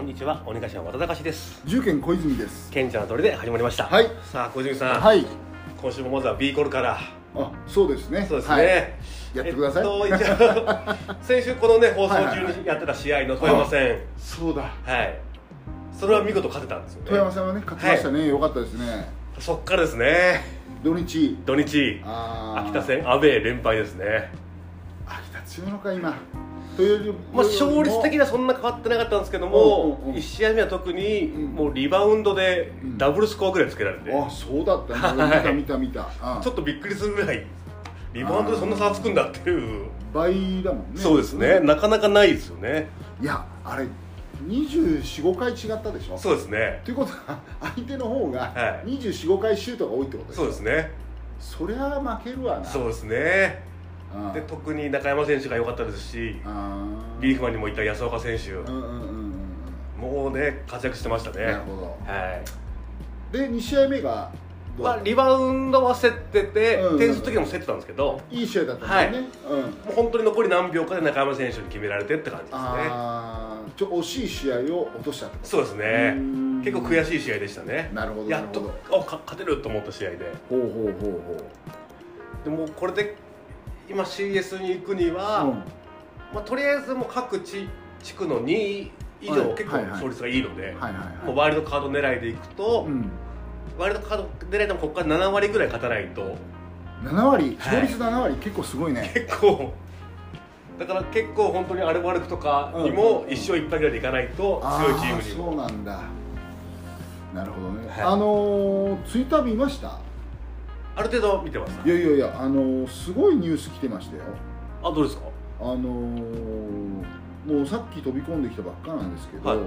こんにちは鬼頭和田隆です。重県小泉です。賢者の鳥で始まりました。はい。さあ小泉さん、はい。今週もまずは B コルから。あそうですね。そうですね、はい。やってください、えっと、一応 先週このね放送中にやってた試合の富山戦。そうだ。はい。それは見事勝てたんですよね。富山さんはね勝ちましたね、よかったですね。そっからですね。土日。土日。秋田戦アウェー連敗ですね。秋田強いのか今まあ、勝率的にはそんな変わってなかったんですけども、うんうんうん1試合目は特にうんもうリバウンドでうん。ダブルスコアぐらいつけられて、あそうだったはい。ね見た見た見た、うんちょっとびっくりするぐらいリバウンドでそんな差がつくんだっていう、倍だもんね。そうですね。なかなかないですよね。いやあれ245回違ったでしょ？そうですね。ということは相手の方がはい。245回シュートが多いってことですそうですね。そりゃ負けるわな。そうですねうん。で特に中山選手が良かったですしリーフマンにもいた安岡選手。うんうんうんうんもうね活躍してましたね。なるほど。はい。で2試合目がまあ、リバウンドは競ってて、うん。点数的にも競ってたんですけどもいい試合だったんだよね、うん。う本当に残り何秒かで中山選手に決められてって感じですね。ああちょ惜しい試合を落としたってこと？そうですね。うん。結構悔しい試合でしたね。なるほどやっとおか勝てると思った試合で。ほうほうほうでもこれで今 CS に行くには、ほう、うん。まあ、とりあえずもう各地地区の2位以上、はい結構勝率がいいので、もうワイルドカード狙いでいくと、うん、ワイルドカード狙いでもここから7割ぐらい勝たないと。7割？はい。勝率7割、結構すごいね。結構。だから結構本当にアルバルクとかにも1勝1敗ぐらいでいかないとあ強いチームにーそもうなんだ。なるほどね、はい。あのー、ツイッター見ました？ある程度見てます。いやいやいやあのー、すごいニュース来てましたよ。あどうですか？あのー、もうさっき飛び込んできたばっかなんですけど、はい。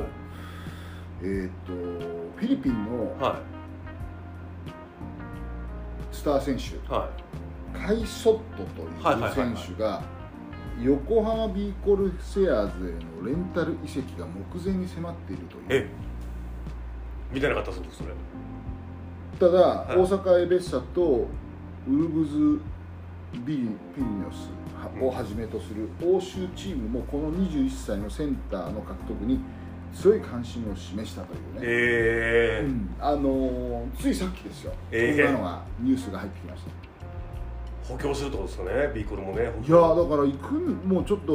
えっ、とフィリピンのはスター選手、い。はカイソットとはいう選手が横浜ビーコルセアーズへのレンタル移籍が目前に迫っているという。いえ見てなかったそうですそれただ、い。大阪エベッサとウルブズビリピリノスをはじめとする欧州チームもこの21歳のセンターの獲得に強い関心を示したというね、え。ーうん。あのーついさっきですよ、ええ。そんなのがニュースが入ってきました。補強するってことですかね。ビーコルもね。いやーだから行くんもうちょっと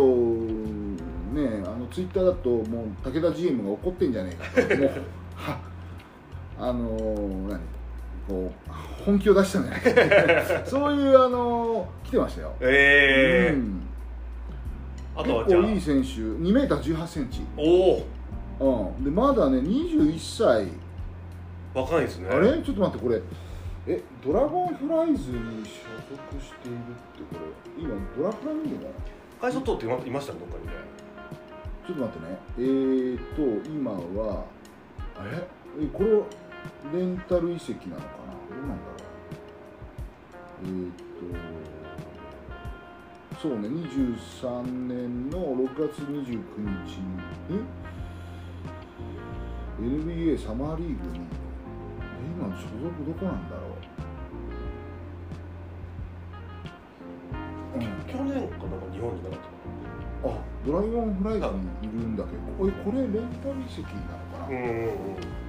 ねあのツイッターだともう武田 GM が怒ってんじゃねえかと。もう はあのー何？こう本気を出したんじゃないかそういうあのー来てましたよ、ええうん、あとは結構いい選手。2メーター1 8センチ、おうん、でまだね21歳。お若いですね。あれ？ちょっと待ってこれ。えドラゴンフライズに所属しているってこれ？今ドラフラ見るのかなカイソットっていまいましたねどっかにね。ちょっと待ってね。えーと今はええこれレンタル移籍なのかな？どうなんだろう？えーとそうね23年の6月29日にえ？NBA サマーリーグにえ？今所属どこなんだろう、うん、去年かなんか日本になかったかあドラゴンフライズにいるんだけどえこれレンタル移籍なのかな、な？うんうんうん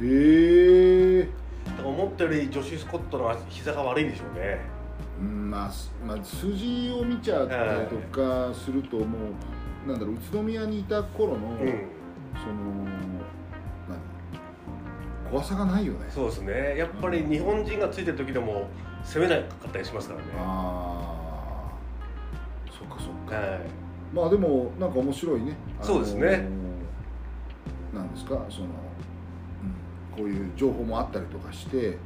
ええだから思ったよりジョシュ・スコットの膝が悪いんでしょうね。うん。まあ、すまあ、数字を見ちゃったりとかするともうなんだろう宇都宮にいた頃の、うん。その何怖さがないよねそうですね。やっぱり日本人がついてる時でも攻めなかったりしますからね。ああそっかそっか。はい。まあでもなんか面白いね。そうですね。なんですか？その、うん、こういう情報もあったりとかして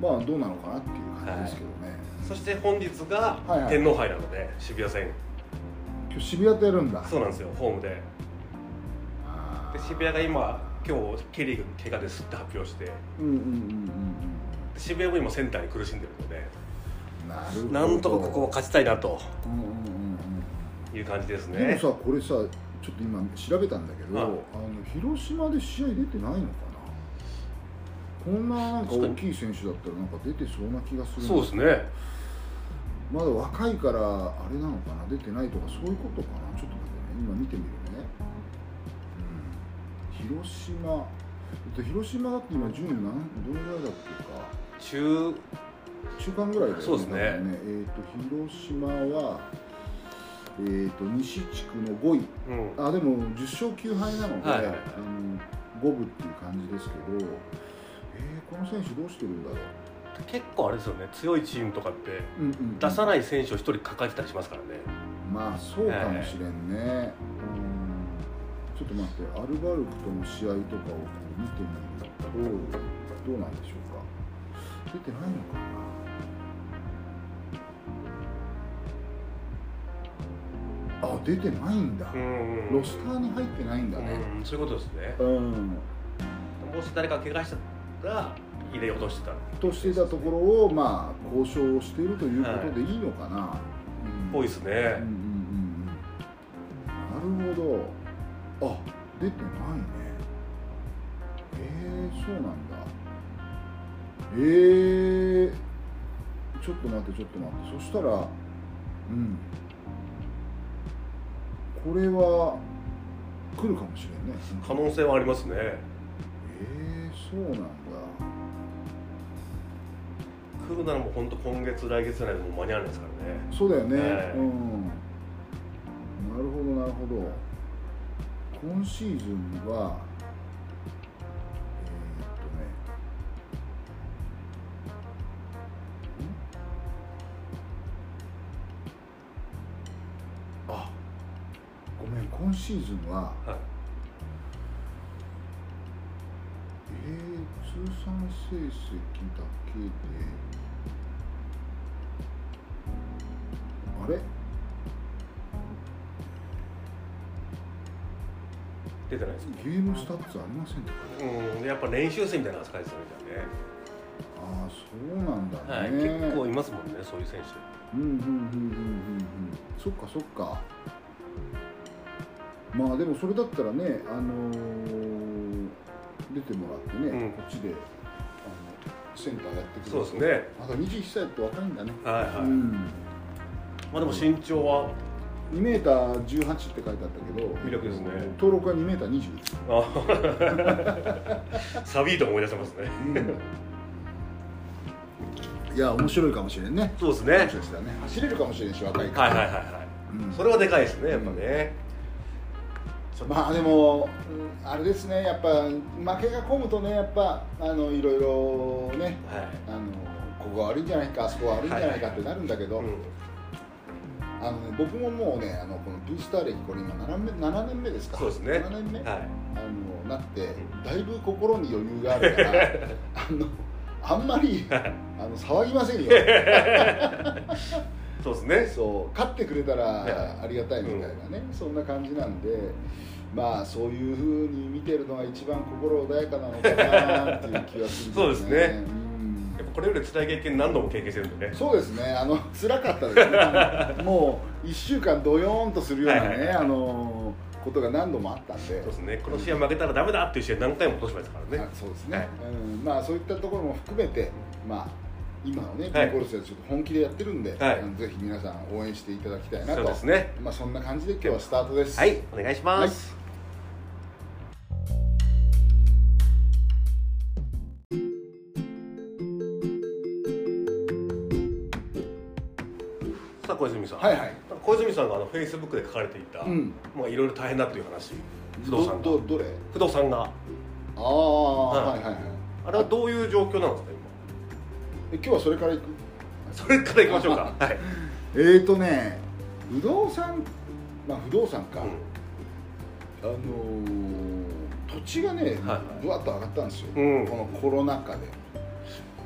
まあどうなのかなっていう感じですけどね、そして本日がはいはい。天皇杯なので渋谷戦今日渋谷とやるんだ。そうなんですよホームで。で渋谷が今今日ケリーが怪我ですって発表して。うんうんうんうんで渋谷も今センターに苦しんでるので。うんなるほど。なんとかここを勝ちたいなと。うんうんうんいう感じですうんでもねさこれさちょっと今調べたんだけど、はい。あの広島で試合出てないのかな？こんななんか大きい選手だったらなんか出てそうな気がするんそうですね。まだ若いからあれなのかな？出てないとかそういうことかな？ちょっと待ってね。今見てみるね、広島。えっと広島だって今順位何どのぐらいだっけか？中。中間ぐらいだよねそうですね。多分えっ、と広島はえっ、と西地区の5位。うん。あでも10勝9敗なので、はいはいはい。あの五分っていう感じですけど、えーこの選手どうしてるんだろう、結構あれですよね。強いチームとかって出さない選手を一人抱えてたりしますからね。まあそうかもしれんね、うんちょっと待ってアルバルクとの試合とかを見てみるとどうなんでしょうか？出てないのかな？あ出てないんだ、うんロスターに入ってないんだね。うんそういうことですね。うん、もし誰か怪我したら入れようとしてた。っとしていたところをまあ交渉をしているということでいいのかな、うん。ぽいですね。うんうんうんうん。なるほど。あ出てないね。えー、そうなんだ。えー、ちょっと待ってちょっと待って。そしたらうん。これは来るかもしれんね。可能性はありますね。えー、そうなんだ来るならもう本当今月来月じゃないともう間に合わないですからね。そうだよね、はいうんなるほどなるほど。今シーズンはえー、っとねん。あごめん。今シーズンははい成績だけであれ出てないですかゲームスタッツありませんとかうんやっぱ練習生みたいな扱いで。すよねじゃああそうなんだ。ね、はい、結構いますもんねそういう選手うんうんうんうんうんうん。そっかそっか。まあでもそれだったらねあのー出てもらってね、うん。こっちであのセンターやってくれるそうですね。まだ21歳って若いんだね、はいはい、うん。まあでも身長は？2メーター18って書いてあったけど魅力ですね。登録は2メーター20です、あサビーと思い出せますね。いや面白いかもしれんね。そうですね。ね。走れるかもしれんし若いから、はいはいはいはい。うん。それはでかいですねやっぱね、まあでも、うんあれですねやっぱ負けが込むとねやっぱあのいろいろねはい。あのここが悪いんじゃないかあそこが悪いんじゃないかってなるんだけど、うん。あのね、僕ももうねあのこのピースター歴これ今 7, 目7年目ですか？そうですね。7年目、はい。あのなってだいぶ心に余裕があるから あのあんまりあの騒ぎませんよ そうですね。そう勝ってくれたはいらありがたいみたいなね、そんな感じなんでまあそういうふうに見てるのが一番心穏やかなのかなっていう気がするんそうですね。うん。やっぱこれより辛い経験何度も経験してるんでね。そうですね。あの辛かったですね。もう1週間ドヨーンとするようなね、はいはいはい。あのことが何度もあったんで。そうですね。この試合負けたらダメだっていう試合何回も落としましたからね。あそうですね、はい。うん、まあそういったところも含めてまあ今のね、はい。ビーコルセはちょっと本気でやってるんで、はい。ぜひ皆さん応援していただきたいなと。そうですね。まあそんな感じで今日はスタートです。はい。お願いします、さあ小泉さん、はいはい。小泉さんがあのフェイスブックで書かれていた、うん。まあいろいろ大変だっていう話。不動産が。どどどれ？不動産が。ああ、はい。はい、はいはい。あれはどういう状況なんですか？え今日はそれからいく？今それからいきましょうか。はい、えーとね不動産まあ不動産か、うん。あのー土地がね、ぶわっと上がったんですよ、うん。このコロナ禍で。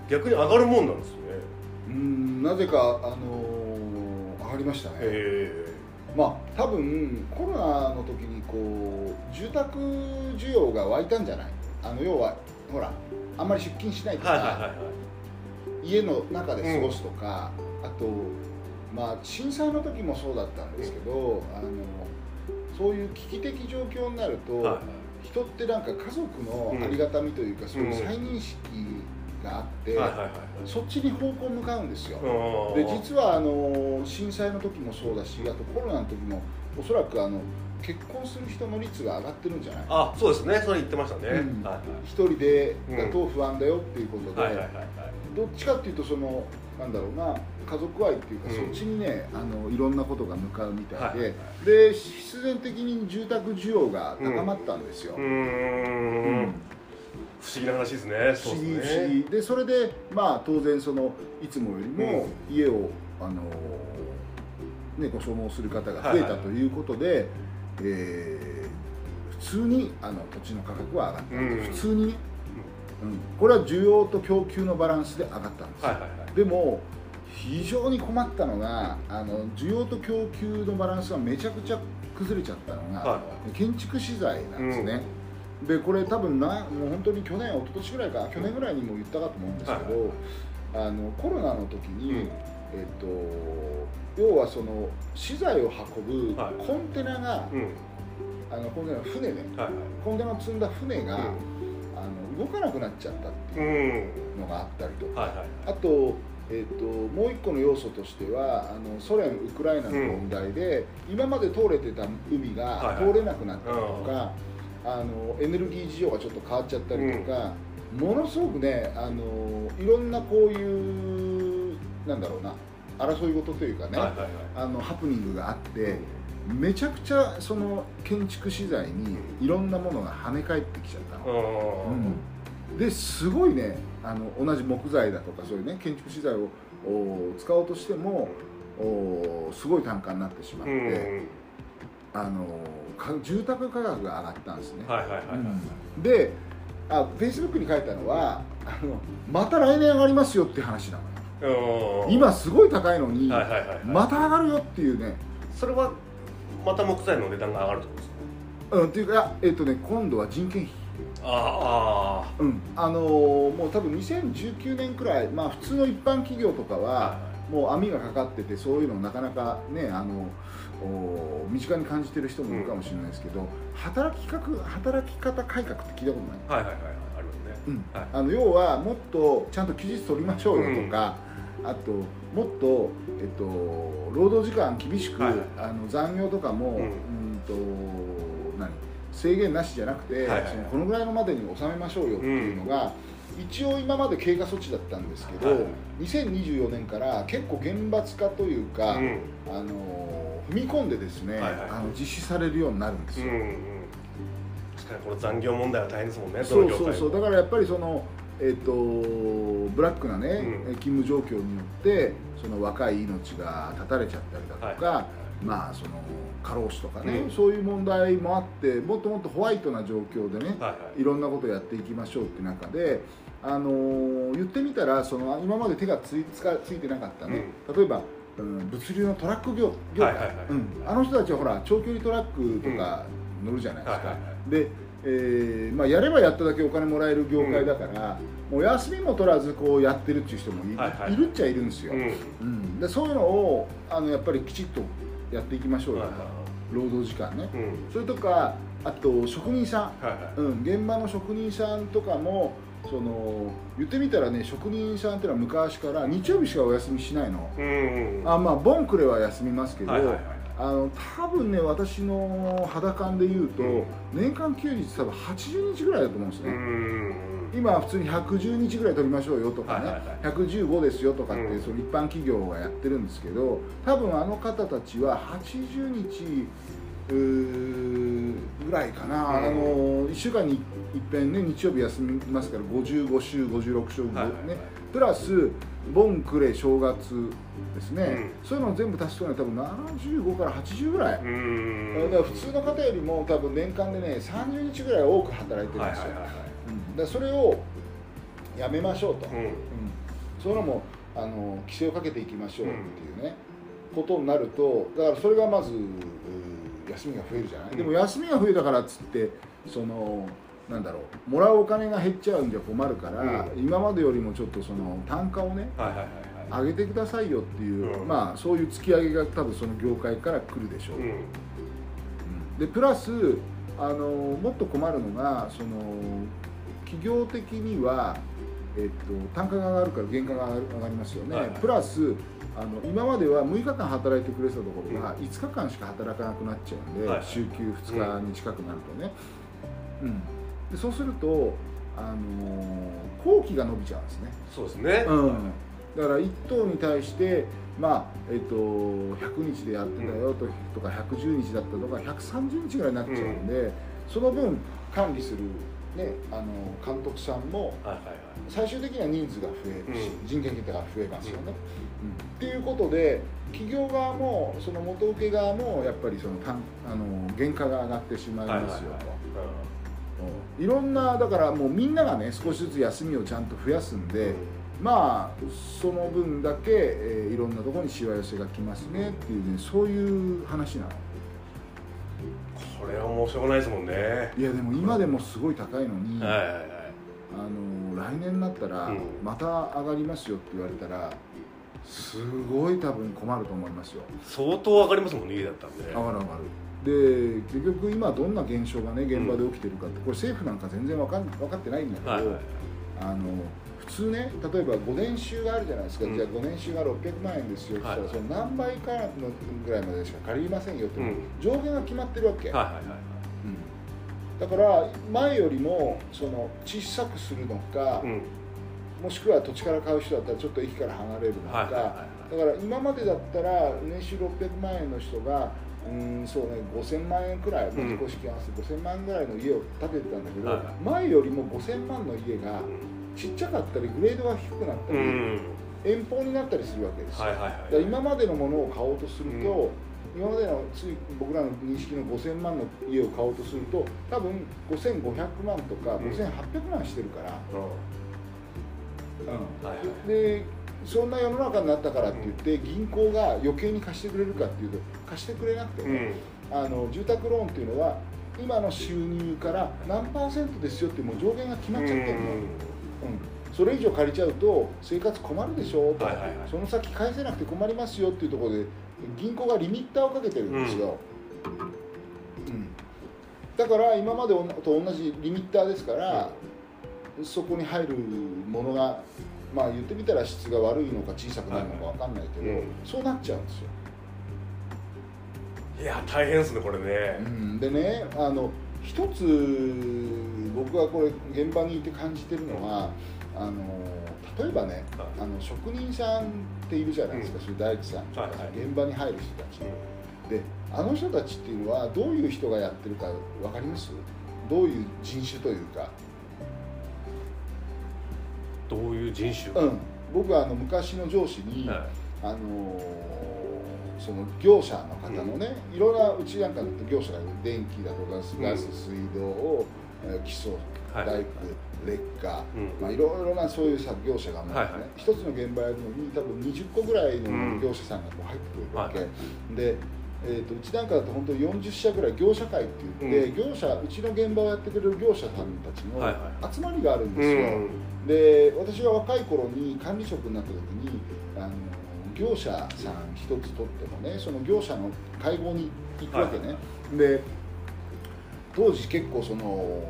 逆に上がるもんなんですね。うんなぜか、あのー上がりましたね、へまあ多分コロナの時にこう住宅需要が湧いたんじゃない？あの要はほらあんまり出勤しないか、はいはいはいはい家の中で過ごすとか、あとまあ震災の時もそうだったんですけど、あのそういう危機的状況になると、はい。はい人ってなんか家族のありがたみというか、そういう再認識があって、はいはいはいそっちに方向向かうんですよ、はいで実はあの震災の時もそうだしあとコロナの時もおそらくあの結婚する人の率が上がってるんじゃないあそうですね。それ言ってましたね、うん。はい一人でだと不安だよっていうことで、はいはいはいはいどっちかっていうとそのなんだろうな家族愛っていうか、うん。そっちにねあのいろんなことが向かうみたいで、はいはいで必然的に住宅需要が高まったんですよ、うん。ん不思議な話ですね。不思議不思議。でそれでまあ当然そのいつもよりも家を、あのね、ご所望する方が増えたということで、えー普通にあの土地の価格は上がったうん。普通にね、うん、これは需要と供給のバランスで上がったんです、はいはいはい。でも非常に困ったのがあの需要と供給のバランスがめちゃくちゃ崩れちゃったのが、は建築資材なんですね、でこれ多分なもう本当に去年一昨年ぐらいか去年ぐらいにも言ったかと思うんですけど、あのコロナの時に、うん。えっと要はその資材を運ぶはいコンテナが、うん。あのコンテナ船ねはいはい。コンテナを積んだ船が、うん動かなくなっちゃったってういうん。のがあったりとか、はいはい。あと,、えー、ともう一個の要素としてはあのソ連ウクライナの問題で、今まで通れてた海がはいはい。通れなくなったりとか、あのエネルギー事情がちょっと変わっちゃったりとか、ものすごくねあのいろんなこういうなんだろうな争い事というかね、はいはいはい。あのハプニングがあってめちゃくちゃその建築資材にいろんなものが跳ね返ってきちゃったの。うんですごいねあの同じ木材だとかそういうね建築資材をお使おうとしてもおすごい単価になってしまって、うんあのか住宅価格が上がったんですね、はいはいはいであフェイスブックに書いたのはあのまた来年上がりますよっていう話なの今すごい高いのに、はいはいはいはい。また上がるよっていうね。それはまた木材の値段が上がるってことですか？うんっていうかえっ、とね今度は人件費あうん。あのーもう多分2019年くらいまあ普通の一般企業とかあは、はもう網がかかっててそういうのなかなかねあのお身近に感じてる人もいるかもしれないですけど、働き方働き方改革って聞いたことない、いはいはいはいありますね。うん。はい。あの要はもっとちゃんと休日取りましょうよとか、あともっと、えっと、労働時間厳しく、はいはい。あの残業とかも、うん。うんと何？制限なしじゃなくて、はいはい。はいそのこのぐらいのまでに収めましょうよっていうのが、一応今まで経過措置だったんですけど、はい。はい2024年から結構厳罰化というか、うん。あの踏み込んでですね、はいはいあの実施されるようになるんですよ。うんうん確かにこの残業問題は大変ですもんねそうそうそう。だからやっぱりその、えっとブラックなね、うん。勤務状況によってその若い命が絶たれちゃったりだとか、はいまあその過労死とかね、うん。そういう問題もあってもっともっとホワイトな状況でね、はいはい。いろんなことをやっていきましょうって中で、あのー言ってみたらその今まで手がついつかついてなかったね、例えば、うん、物流のトラック業業界、あの人たちはほら長距離トラックとか乗るじゃないですか、で、えーまあ、やればやっただけお金もらえる業界だから、もう休みも取らずこうやってるっていう人もい,、はいはいるっちゃいるんですよ、うん。うん。でそういうのをあのやっぱりきちっとやっていきましょうよ、労働時間ね、それとかあと職人さん。はいはい。うん、現場の職人さんとかもその言ってみたらね職人さんっていうのは昔から日曜日しかお休みしないの、うんあまあボンクレは休みますけど、はいはいはい。あの多分ね私の肌感で言うと、うん。年間休日多分80日ぐらいだと思うんですね、うん今は普通に110日ぐらい取りましょうよとかね、はいはいはい。115ですよとかって、うん。その一般企業がやってるんですけど多分あの方たちは80日ぐらいかな、うん。あの1週間に一遍ね日曜日休みますから55週56週ね、はいはいはい。プラスボンクレ正月ですね、うん。そういうのを全部足すとね多分75から80ぐらい、うん。だから普通の方よりも多分年間でね30日ぐらい多く働いてるんですよ、はいはいはいはい。うんだそれをやめましょうと、うん。うん。そういうのもあの規制をかけていきましょうっていうね、ことになるとだからそれがまず休みが増えるじゃない、うん。でも休みが増えたからっつってそのなんだろうもらうお金が減っちゃうんじゃ困るから、う今までよりもちょっとその単価をねはいはいはいはい。上げてくださいよっていう、うん。まあそういう突き上げが多分その業界から来るでしょう、うん。でプラスあのもっと困るのがその企業的にはえっと、単価が上がるから原価が上がりますよね、はいはい。プラスあの今までは6日間働いてくれてたところが5日間しか働かなくなっちゃうんで、はいはい。週休2日に近くなるとね、うん。でそうすると、あのー工期が伸びちゃうんですね、そうですね、うん、だから1頭に対して、まあえっと100日でやってたよと,、とか110日だったとか130日ぐらいになっちゃうんで、その分管理する、ね、あの監督さんも最終的には人数が増えるし、うん。人件費が増えますよね。うん。っていうことで企業側もその元請け側もやっぱりその単あの原価が上がってしまいますよと。うん。いろんなだからもうみんながね少しずつ休みをちゃんと増やすんで、まあその分だけ、えーいろんなところにしわ寄せが来ますねっていうねそういう話なのこれはもうしょうがないですもんね。はいいやでも今でもすごい高いのに、いはいはい。あの来年になったらうん。また上がりますよって言われたらすごい多分困ると思いますよ。相当上がりますもんね家だったんで上がる上がる。で結局今どんな現象がね現場で起きてるかってこれ政府なんか全然わかん分かってないんだけど、はいはいはい。あの普通ね例えば5年収があるじゃないですか、うん。じゃあ5年収が600万円ですよって言ったら、はい。その何倍かのぐらいまでしか借りませんよって、うん。上限が決まってるわけ、はいはいはいうん。だから前よりもその小さくするのか、うん。もしくは土地から買う人だったらちょっと駅から離れるのか、はいはいはいだから今までだったら年収600万円の人がうんそうね5000万円くらいうん。公式合わせて5000万円ぐらいの家を建ててたんだけど、はい前よりも5000万の家がちっちゃかったりグレードが低くなったり、うん。遠方になったりするわけですよ、はいはいはい。今までのものを買おうとすると、今までのつい僕らの認識の5000万の家を買おうとすると多分5500万とかうん5800万してるから、うん。うん。はいはい。でそんな世の中になったからって言って銀行が余計に貸してくれるかっていうと貸してくれなくてね、うん。あの住宅ローンっていうのは今の収入から何パーセントですよってもう上限が決まっちゃってるの、うんそれ以上借りちゃうと生活困るでしょと、はいはいはい。その先返せなくて困りますよっていうところで銀行がリミッターをかけてるんですよ、うん。だから今までと同じリミッターですから、そこに入るものがまあ言ってみたら質が悪いのか小さくなるのかわかんないけど、うん。そうなっちゃうんですよ。いや大変ですねこれね。うん。でねあの一つ僕がこれ現場にいて感じてるのはあの例えばねはい。あの職人さんっているじゃないですか、うん。大工さんとか、はいはい。現場に入る人たち、であの人たちっていうのはどういう人がやってるか分かります？どういう人種というか、どういう人種？うん、僕はあの昔の上司に、はあのその業者の方のね、いろんなうちなんかだと業者が電気だとかガス、水道を、えー基礎はい。大工劣化、うん。まあ、いろいろなそういう作業者がも一つの現場やるのに多分20個ぐらいのうん。業者さんがこう入ってくるわけ、はい。で、えー、とうちなんかだと本当に40社ぐらい業者会って言って、業者うちの現場をやってくれる業者さんたちの集まりがあるんいですよ、うん。で私が若い頃に管理職になった時に業者さん一つとってもねその業者の会合に行くわけね、で当時結構その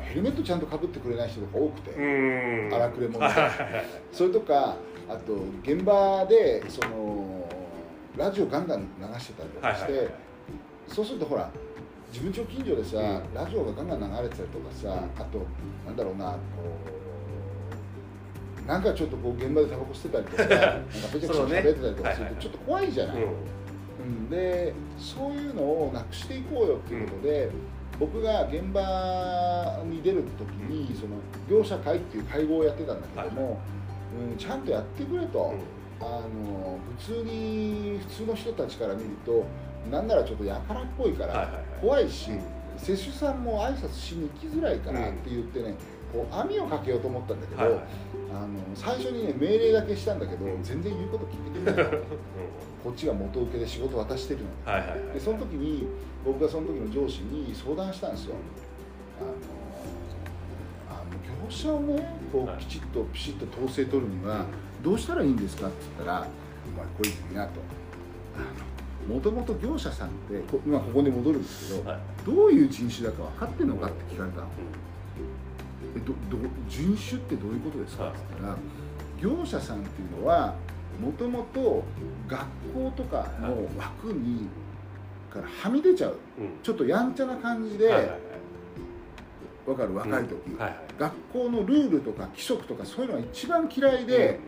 ヘルメットちゃんとかぶってくれない人とか多くて、うん。荒くれ者。ではい。はいはいそれとかあと現場でそのラジオガンガン流してたりとかして、はいはいはい。そうするとほら自分家近所でさ、うん。ラジオがガンガン流れてたりとかさ、うんあとなんだろうなこうなんかちょっとこう現場でタバコ吸ってたりとか なんかべちゃくちゃ喋ってたりとかするとちょっと怖いじゃない、うんうん、でそういうのをなくしていこうよっていうことで、僕が現場に出る時にその業者会っていう会合をやってたんだけども、うん、ちゃんとやってくれと、あの普通に普通の人たちから見るとなんならちょっとやからっぽいから怖いし、うん接種さんも挨拶しに行きづらいからって言ってね、こう網をかけようと思ったんだけど、はいはい。あの最初にね命令だけしたんだけど、うん。全然言うこと聞いてくれないこっちが元請けで仕事渡してるの。に。はいはいはい。でその時に僕がその時の上司に相談したんですよ。あのあの業者をねこはい。うきちっとピシッと統制取るにはどうしたらいいんですかって言ったら「お前これいいな」と。もともと業者さんってこ今ここに戻るんですけど、はい。どういう人種だか分かってんのかって聞かれたのえどど人種ってどういうことですか?」はい。って言ったら業者さんっていうのはもともと学校とかの枠にからはみ出ちゃううん。ちょっとやんちゃな感じで、はいはいはい。わかる若い時、はいはい。学校のルールとか規則とかそういうのが一番嫌いで、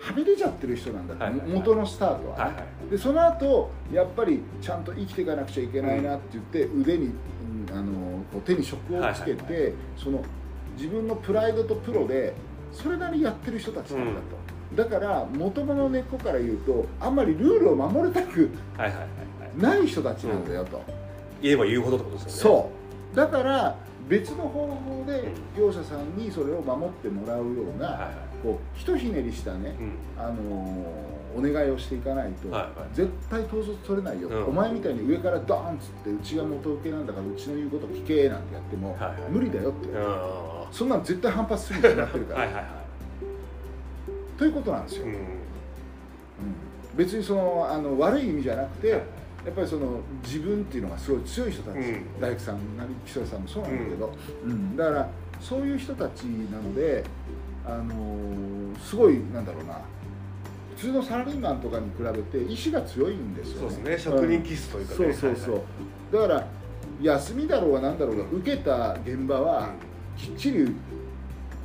はみ出ちゃってる人なんだって、はいはいはい。元のスタートはね、はいはい。でその後やっぱりちゃんと生きていかなくちゃいけないなって言って、腕に、うんあのこう手に職をつけて、はいはい。その自分のプライドとプロでそれなりにやってる人たちなんだと、だから元々の根っこから言うとあんまりルールを守りたくない人たちなんだよと、言えば言うほどってことですよね。そう。だから別の方法で業者さんにそれを守ってもらうような、こうひとひねりしたね、うん。あのーお願いをしていかないと、絶対統率取れないよ、うん。お前みたいに上からドーンっつってうちが元請けなんだからうちの言うこと聞けなんてやっても、無理だよって、うんはそんなん絶対反発するに決まってるから、いはいはい。ということなんですよ、うん。うん。別にそのあの悪い意味じゃなくて、はい。やっぱりその自分っていうのがすごい強い人たち、うん。大工さんなり木曽さんもそうなんだけど、うん。だからそういう人たちなので、あのーすごいなんだろうな普通のサラリーマンとかに比べて意志が強いんですよね。そうですね。職人気質というかね。そうそうそう、はいだから休みだろうがなんだろうが受けた現場はきっちり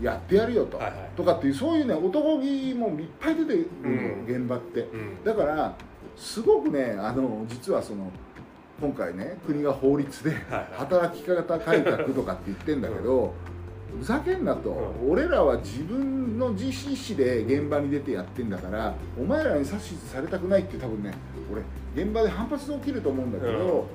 やってやるよと,、はいはい。とかっていうそういうね男気もいっぱい出てるの、うん現場って。うん。だからすごくねあの実はその今回ね国が法律ではいはい。働き方改革とかって言ってんだけど、ふざけんなと、う俺らは自分の自意思で現場に出てやってんだからお前らに指図されたくないって多分ね俺現場で反発が起きると思うんだけど、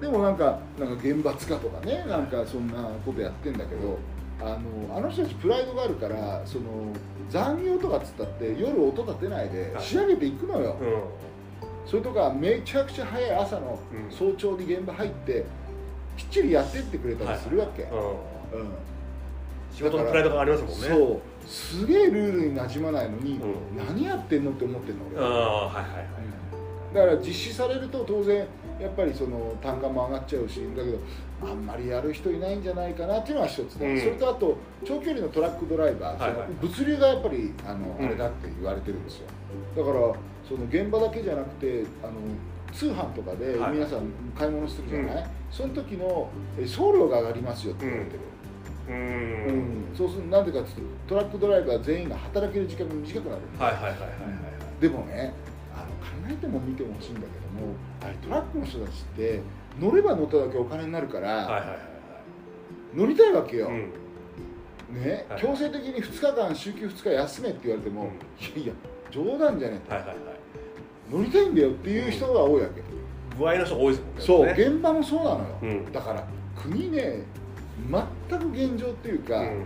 でもなんかなんか厳罰化とかねなんかそんなことやってんだけどあのあの人たちプライドがあるからその残業とかっつったって夜音立てないではい。仕上げていくのよ、うん。それとかめちゃくちゃ早い朝のうん。早朝に現場入ってきっちりやってってくれたりするわけ、うん。うん仕事のプライドがありますもんね。そう。すげえルールに馴染まないのに、うん。何やってんのって思ってんの俺、ああはいはいはいだから実施されると当然やっぱりその単価も上がっちゃうしだけどあんまりやる人いないんじゃないかなっていうのが一つね、うん。それとあと長距離のトラックドライバー、はいはい物流がやっぱりあの、うん。あれだって言われてるんですよ。だからその現場だけじゃなくてあの通販とかではい。皆さん買い物するじゃない、うん。その時のえ送料が上がりますよって言われてる、ううん。んそうするなんでかっていうとトラックドライバー全員が働ける時間が短くなるはいはいはいはいでもねあの考えても見てもほしいんだけどもあれトラックの人たちって乗れば乗っただけお金になるから、はいはいはい乗りたいわけよ、はいうん。ね、はい。強制的に2日間週休2日休めって言われても、うん。いやいや冗談じゃねえと、はいはいはい。乗りたいんだよっていう人が多いわけ、具合の人が多いですもんねそう、ね現場もそうなのよ、うんだから国ね全く現状っていうか、うん。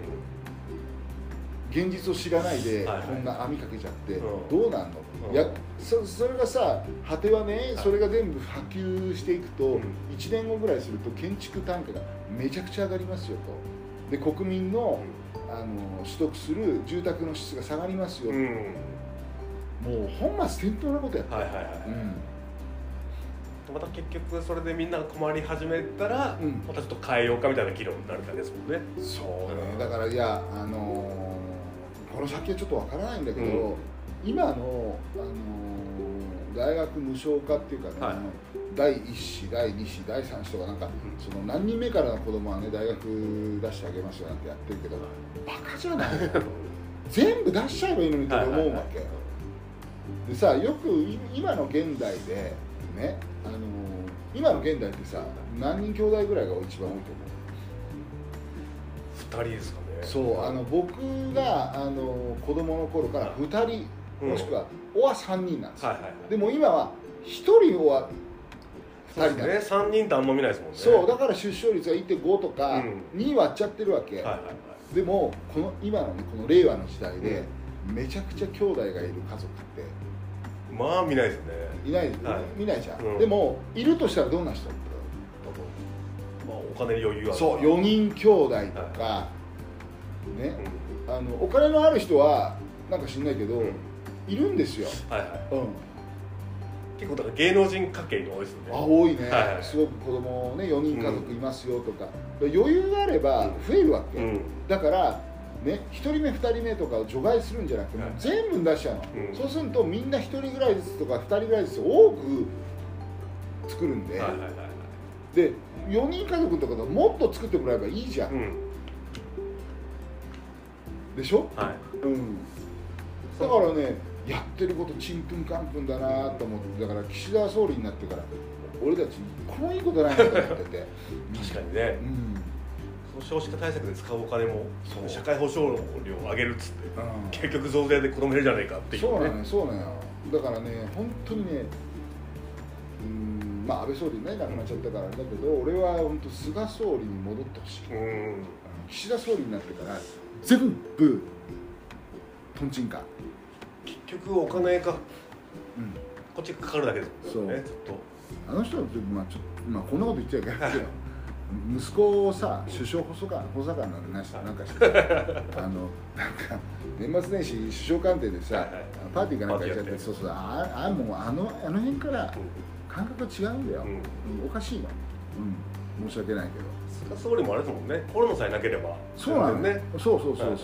現実を知らないでこんな網かけちゃってうん。どうなんの、うん。いやそそれがさ果てはねそれが全部波及していくと、うん。1年後ぐらいすると建築単価がめちゃくちゃ上がりますよと。で国民のあの取得する住宅の質が下がりますよ、うん。もう本末転倒なことやって、はいはいはい。うんまた結局それでみんなが困り始めたら、うん。またちょっと変えようかみたいな議論になるからですもんね。そうね。だからいやあのーこの先はちょっとわからないんだけど、うん。今の、あのー大学無償化っていうかね、はい。第1子第2子第3子とかなんか、その何人目からの子供はね大学出してあげますよなんてやってるけどバカじゃない？全部出しちゃえばいいのにって思うわけ、はいはいはい。でさよくい今の現代でね、あのー今の現代ってさ何人兄弟ぐらいが一番多いと思う？2人ですかね。そうあの僕があの子供の頃から2人うん。もしくは「お」は3人なんですよ、はいはいはい。でも今は1人「お」は2そう人ですねなんです3人ってあんま見ないですもんね。そうだから出生率が1.5とかうん。2割っちゃってるわけ、はいはいはい。でもこの今のねこの令和の時代で、めちゃくちゃ兄弟がいる家族ってまあ見ないですよねいない、はい。見ないじゃん、うん。でもいるとしたらどんな人まあお金に余裕ある。そう4人兄弟とか、ね。うん。あのお金のある人はなんか知んないけど、うん。いるんですよ、はいはい。うん、結構だから芸能人家系が多いですよね。あ多いね、はいはい。すごく子供ね4人家族いますよとか、余裕があれば増えるわけ、うん。だからね、1人目2人目とかを除外するんじゃなくて、はい。全部出しちゃうの、うん。そうするとみんな1人ぐらいずつとか2人ぐらいずつ多く作るんで、はいはいはいで4人家族とかでもっと作ってもらえばいいじゃん、うん。でしょ、はい。うん、だからねやってることちんぷんかんぷんだなと思ってだから岸田総理になってから俺たちこういいことないなと思ってて。確かにね。うん少子化対策で使うお金も社会保障料を上げるっつってうん。結局増税で子供減るじゃないかっていう。ねそうなのよそうなのよだからね本当にねうんまあ安倍総理ね亡くなっちゃったからだけど俺は本当菅総理に戻ってほしい。うん。岸田総理になってから全部とんちんかん、結局お金がうん、こっちがかかるだけですもんねそう。ずっと。あの人はまあちょっとまあこんなこと言っちゃいけないけど息子をさ首相補佐官補佐官なんなしなんかしてあのなんか年末年始首相官邸でさ、はいはい。パーティーかなんかやっちゃってそうそう。ああもうあのあの辺から感覚が違うんだよ、うん。うんおかしいの、うん、申し訳ないけど。菅総理もあれですもんね。コロナさえなければ。そうなの全然ね。そうそうそうそう、はいはい。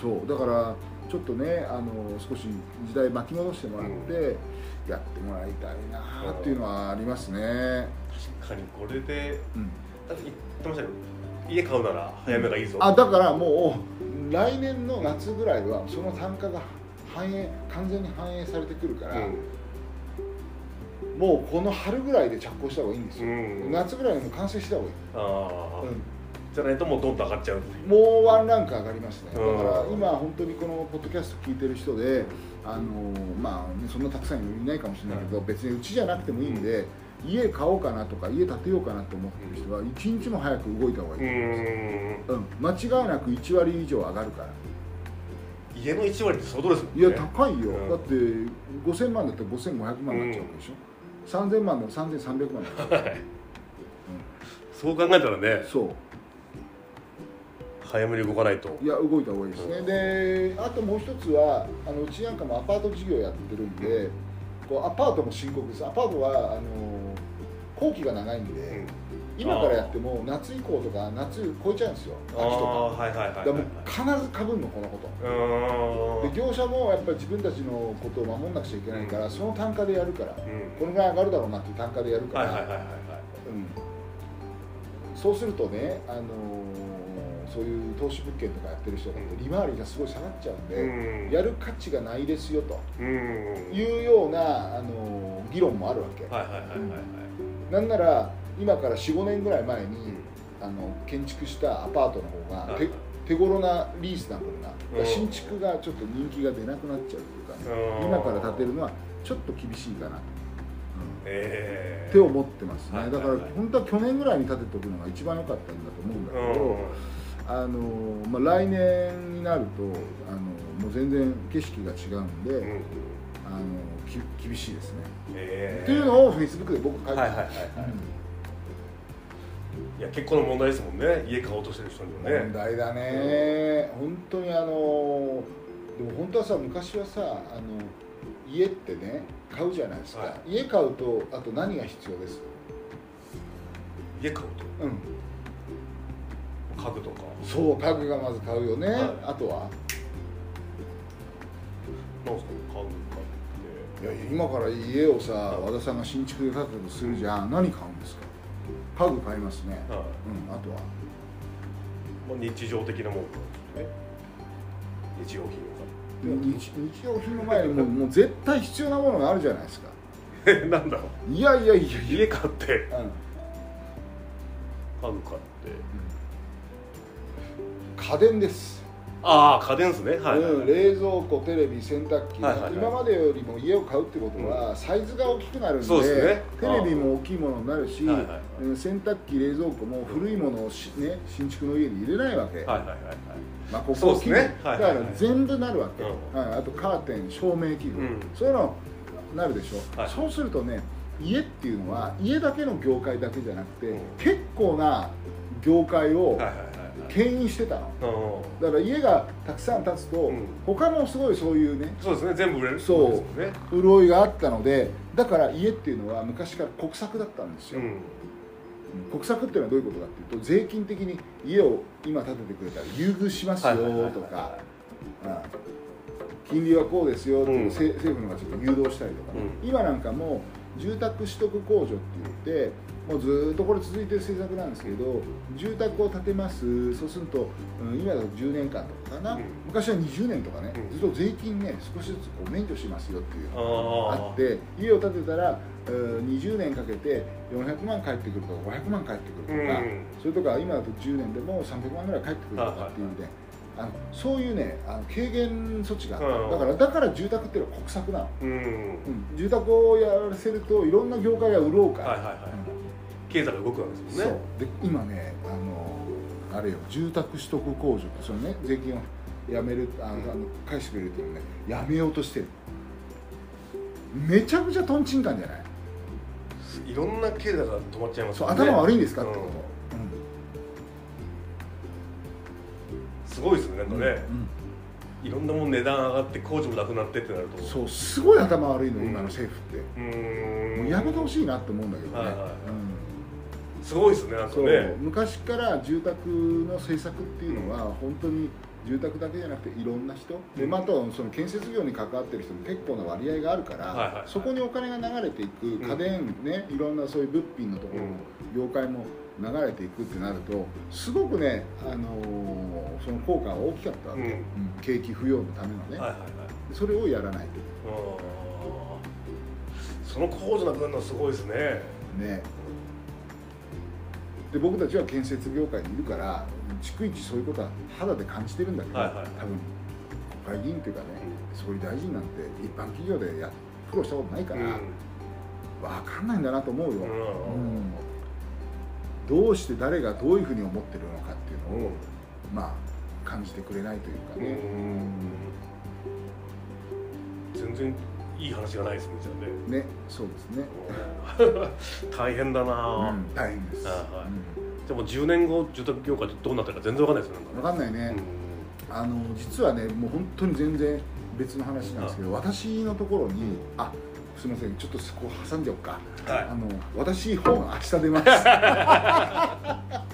そう。だからちょっとねあの少し時代巻き戻してもらって、やってもらいたいなっていうのはありますね、確かにこれでうん、だって言ってましたけど家買うなら早めがいいぞ。あだからもう来年の夏ぐらいはその単価が反映完全に反映されてくるから、うん。もうこの春ぐらいで着工した方がいいんですよ、うん。夏ぐらいにもう完成した方がいい、ああ、うん。じゃないともうどんどん上がっちゃうもうワンランク上がりますね。だうん。から今本当にこのポッドキャスト聞いてる人であのまあねそんなたくさんいないかもしれないけど、別にうちじゃなくてもいいんで、家買おうかなとか家建てようかなと思ってる人は一日も早く動いた方がいい、うーん。うん、間違いなく1割以上上がるから。家の1割って相当ですもんねいや高いよ、うん。だって5000万だったら5500万になっちゃうわけでしょ、3000万でも3300万だから そう考えたらね。そう。早めに動かないと。いや動いた方がいいですね、であともう一つはあのうちなんかもアパート事業やってるんで、こうアパートも深刻です。アパートはあの工期が長いんで、うん。今からやっても夏以降とか夏超えちゃうんですよ。秋とか。ああはいはいはいはい。もう必ずかぶんのこのこと。で業者もやっぱり自分たちのことを守んなくちゃいけないから、その単価でやるからうん。このぐらい上がるだろうなっていう単価でやるから、そうするとね、あのーそういう投資物件とかやってる人だと利回りがすごい下がっちゃうんで、うん。やる価値がないですよとうん。いうような、あのー議論もあるわけ、はいはいはいはいはいなんなら今から45年ぐらい前に、あの建築したアパートの方がはい。手手頃なリースな分がうん。新築がちょっと人気が出なくなっちゃうというかねうん。今から建てるのはちょっと厳しいかなと。ええ。って思ってますね、はいだから本当は去年ぐらいに建てておくのが一番良かったんだと思うんだけど、うん。あのまあ、来年になるとあのもう全然景色が違うんで、うん。あのき厳しいですね、ええっていうのをフェイスブックで僕書いてはいはいはいはい。いや結構な問題ですもんね。家買おうとしてる人には問ね題だね、本当にあのでも本当はさ昔はさあの家ってね買うじゃないですか、は家買うとあと何が必要です？家買ううん。と家具とか。そう家具がまず買うよね、はい。あとは？なんですか？いや今から家をさ和田さんが新築で建てたとするじゃん。何買うんですか？家具買いますね。はい。うんあとは。まあ、日常的なものですね。日用品を日日用品の前にもう もう絶対必要なものがあるじゃないですか。なんだろう。いやいやいや家買って。うん。家具買って。家電です、ああ家電ですね。はい、はいうん、冷蔵庫テレビ洗濯機、はいはいはい。今までよりも家を買うってことは、サイズが大きくなるんでね。テレビも大きいものになるし、はいはいはい。うん洗濯機冷蔵庫も古いものをし、ね、新築の家に入れないわけ、はいはいはいはい。まあ、ここそうですね。はいはいはい。だから全部なるわけ、うん。はい、あとカーテン照明器具、うん。そういうのなるでしょ、はい。そうするとね家っていうのは家だけの業界だけじゃなくて、うん。結構な業界をはいはいはいはい牽引してたの。だから家がたくさん建つと、うん。他もすごいそういうねそうですね全部売れるそうね潤いがあったのでだから家っていうのは昔から国策だったんですよ、うん。国策っていうのはどういうことかっていうと税金的に家を今建ててくれたら優遇しますよとかうん金利はこうですよってうん。政政府のがちょっと誘導したりとかね、今なんかもう住宅取得控除って言ってもうずーっとこれ続いてる政策なんですけど住宅を建てます。そうすると、うん今だと10年間とかかな、うん。昔は20年とかね、うん。ずっと税金ね少しずつこう免除しますよっていうああって家を建てたらえー20年かけて400万返ってくるとか500万返ってくるとか、うん。それとか今だと10年でも300万ぐらい返ってくるとかっていうので、あのそういうねあの軽減措置があった、うん。だからだから住宅っていうのは国策なの、うん。うん、住宅をやらせるといろんな業界が潤うから、はいはいはい経済が動くわけですもんね。で今ねあのあれよ住宅取得控除ってそのね税金をやめるあのあの返してくれるっていうのねやめようとしてる。めちゃくちゃとんちんかんじゃない？いろんな経済が止まっちゃいますね。頭悪いんですか？ってこう。ん。と、すごいですねなんかね、うんいろんなもん値段上がって工事もなくなってってなると。そうすごい頭悪いのうん今の政府って、うーん。もうやめてほしいなって思うんだけどね、はいはいはい。うんすごいですねなんかね。昔から住宅の政策っていうのは本当に住宅だけじゃなくていろんな人、でまあ、あとその建設業に関わってる人も結構な割合があるから、はいはいはい。そこにお金が流れていくん。家電ね、いろんなそういう物品のところの業界も流れていくってなるとすごくね、あのーその効果が大きかったわけ、うん。うん景気浮揚のためのね、はいはいはい。それをやらないあー。その工事なくなるのはすごいですね。とねで僕たちは建設業界にいるから逐一そういうことは肌で感じてるんだけど、はいはい。多分国会議員っていうかね、総理大臣なんて一般企業でや苦労したことないから、うん。分かんないんだなと思うよ、うんうんどうして誰がどういうふうに思ってるのかっていうのを、まあ感じてくれないというかうね、ん。全然いい話がないですねじゃあね。ねそうですね、大変だな。ぁ、うん、大変です、でも10年後住宅業界どうなってるか全然わかんないですねうん、分かんないね、あの実はねもう本当に全然別の話なんですけど私のところにあすみませんちょっとそこ挟んじゃおうか、はい。あの私本明日出ます。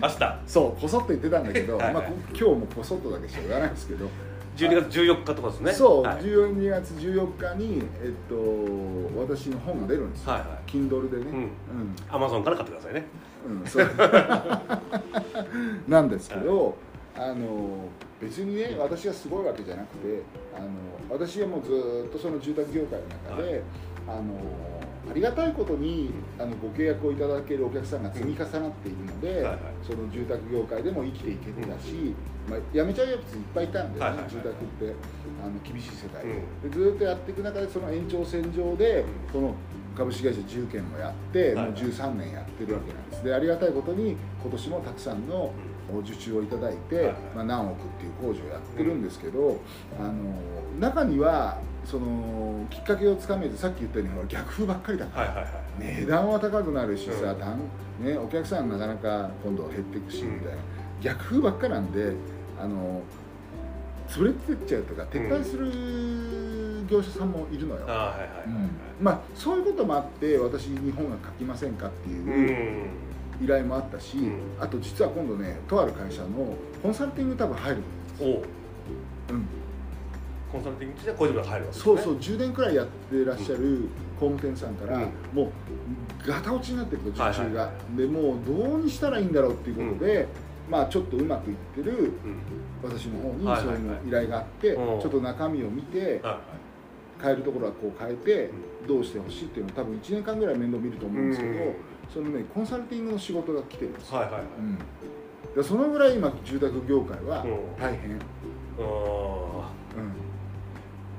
明日。そうこそっと言ってたんだけど、はい。はいまあ、こ今日もこそっとだけしか言わないんですけど12月14日とかですね。そう、はい、12月14日に、えっと、私の本が出るんですよ、はいはい。Kindle でね、うん。うん。アマゾンから買ってくださいね。うん、そう。なんですけど、あの別にね私がすごいわけじゃなくてあの私はもうずーっとその住宅業界の中で、あのありがたいことにあのご契約をいただけるお客さんが積み重なっているので、はいはい。その住宅業界でも生きていけてたし、まあ、辞めちゃうやついっぱいいたんで、ねはいはいはい住宅ってあの厳しい世界で,、ずーっとやっていく中でその延長線上で、うん。その株式会社重建もやって、はいもう13年やってるわけなんです。でありがたいことに今年もたくさんの受注をいただいて、まあ、何億っていう工事をやってるんですけど、あの中にはそのきっかけをつかめずさっき言ったようにほら逆風ばっかりだから、はいはいはい。値段は高くなるしさ、うん。ね、お客さんなかなか今度減っていくしうんみたいな、逆風ばっかなんであの潰れてっちゃうとか撤退する業者さんもいるのよ、まあそういうこともあって私日本が書きませんかってういうん。依頼もあったし、うん。あと実は今度ねとある会社のコンサルティング多分入るんですおう。うん、コンサルティングして工事が入るわけですね。そうそう10年くらいやってらっしゃる工務店さんから、うん。もうガタ落ちになってると受注が、でもうどうにしたらいいんだろうっていうことで、まあちょっとうまくいってるうん。私の方にそういうの依頼があって、うん。ちょっと中身を見て変えるところはこう変えてどうしてほしいっていうのを多分1年間ぐらい面倒見ると思うんですけど、うん。そのねコンサルティングの仕事が来てるんですよ、はいはいはい。うん、でそのぐらい今住宅業界はうん。大変、うん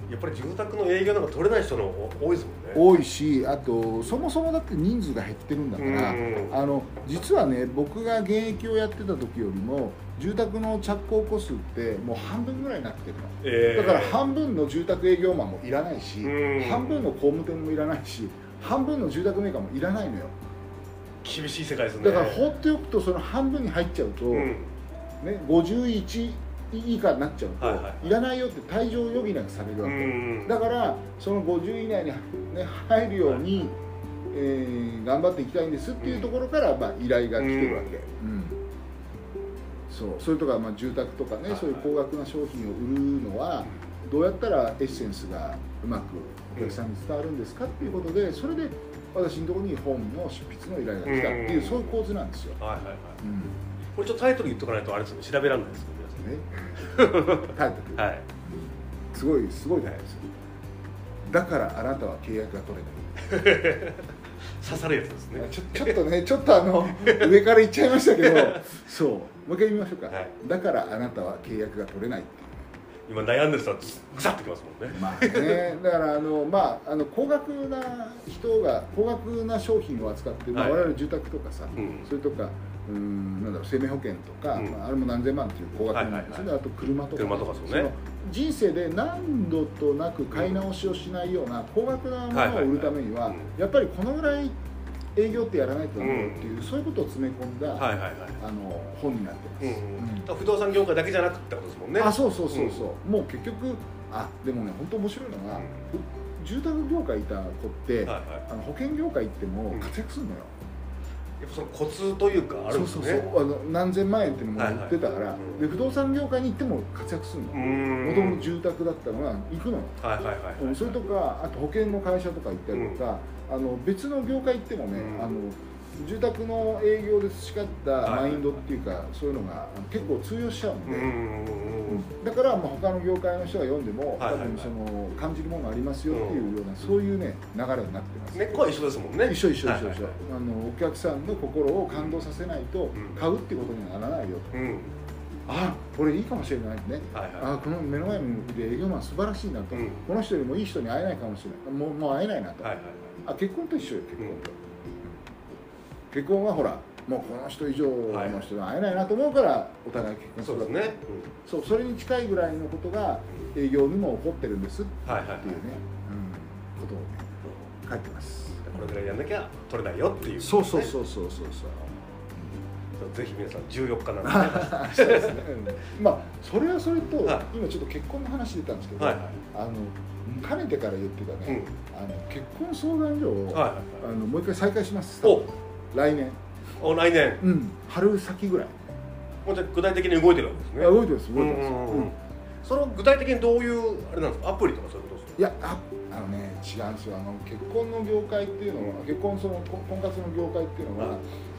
やっぱり住宅の営業なんか取れない人の多いですもんね。多いしあとそもそもだって人数が減ってるんだから、うん。あの実はね僕が現役をやってた時よりも住宅の着工戸数ってもう半分ぐらいになってるの。えーだから半分の住宅営業マンもいらないし、うん。半分の工務店もいらないし半分の住宅メーカーもいらないのよ。厳しい世界ですね。だから放っておくとその半分に入っちゃうと、うん。ね、51以下になっちゃう。と、はい。いはいらないよって退場余儀なくされるわけ、うんだからその50位以内に、ね、入るように、えー頑張っていきたいんですっていうところから、まあ、依頼が来てるわけ、うん。そう。それとか、まあ、住宅とかね、はいそういう高額な商品を売るのはどうやったらエッセンスがうまくお客さんに伝わるんですかっていうことでそれで私のところに本の執筆の依頼が来たっていう、うん。そういう構図なんですよ、はいはいはい。うん。これちょっとタイトル言っとかないとあれですよね。調べられないですよ皆ね。タイトルさんはい。すごいすごいタイトルですよだからあなたは契約が取れない。刺さるやつですね。ちょっとねちょっとあの 上から言っちゃいましたけどそう。もう一回見ましょうか、はい。だからあなたは契約が取れないって今悩んでる人はグサッときますもんね。まあね、だからあの、まあ、あの高額な人が高額な商品を扱って、まあ、はい。我々住宅とかさ、うん。それとかうん。なんだろう生命保険とか、うん。まあ、あれも何千万っていう高額なんですよね、はいはいはいあと車とか,、車とかそうね。の人生で何度となく買い直しをしないような高額なものを売るためには、やっぱりこのぐらい営業ってやらないとダメよっていう、そういうことを詰め込んだ、はいはいはいあの本になってます。うんうん。不動産業界だけじゃなくってことですもんね。あそうそうそうそう、もう結局あでもね本当面白いのが、住宅業界いた子って、はいはい。あの保険業界行っても活躍するのよ、やっぱそのコツというかあるんですそうねそうそう。あの何千万円っていうのも売ってたから、はいはいうんで不動産業界に行っても活躍するの。もともと住宅だったのが行くの。よ、はいはいはいはい。うんそれとかあと保険の会社とか行ったりとか、あの別の業界行ってもね、うん。あの住宅の営業で培ったはい。マインドっていうか、そういうのが結構通用しちゃうんで、だからまあ他の業界の人が読んでも、多分その感じるものがありますよっていうような、そういうね流れになってます、根っこは一緒ですもんね。一緒一緒一緒一緒、あのお客さんの心を感動させないとん。買うっていうことにはならないよと、うん。あこれいいかもしれないね、はいはい。あこの目の前にいる営業マン素晴らしいなと、うん。この人よりもいい人に会えないかもしれない。もうもう会えないなと、はいはい。あ結婚と一緒よ結婚と、結婚はほらもうこの人以上の人に会えないなと思うからお互い結婚するわけ。そうですね。そうそれに近いぐらいのことが営業にも起こってるんですっていうね、ことをね書いてます。これぐらいやんなきゃ取れないよっていうそうそううそうそうそう。そうぜひ皆さん14日なんで。ねね、うん。まあそれはそれと、はい。今ちょっと結婚の話出たんですけど、はいはい。あのかねてから言ってたうん。ね、あの結婚相談所を、はいはいあのもう一回再開します。お来年。お来年。うん。春先ぐらい、もうじゃあ具体的に動いてるわけですね。あ動いてます動いてます、うんうんうんうん。その具体的にどういうあれなんですか？アプリとかそういうことですか？いやああのね違うんですよ。あの結婚の業界っていうのは結婚その婚婚活の業界っていうのは、うん。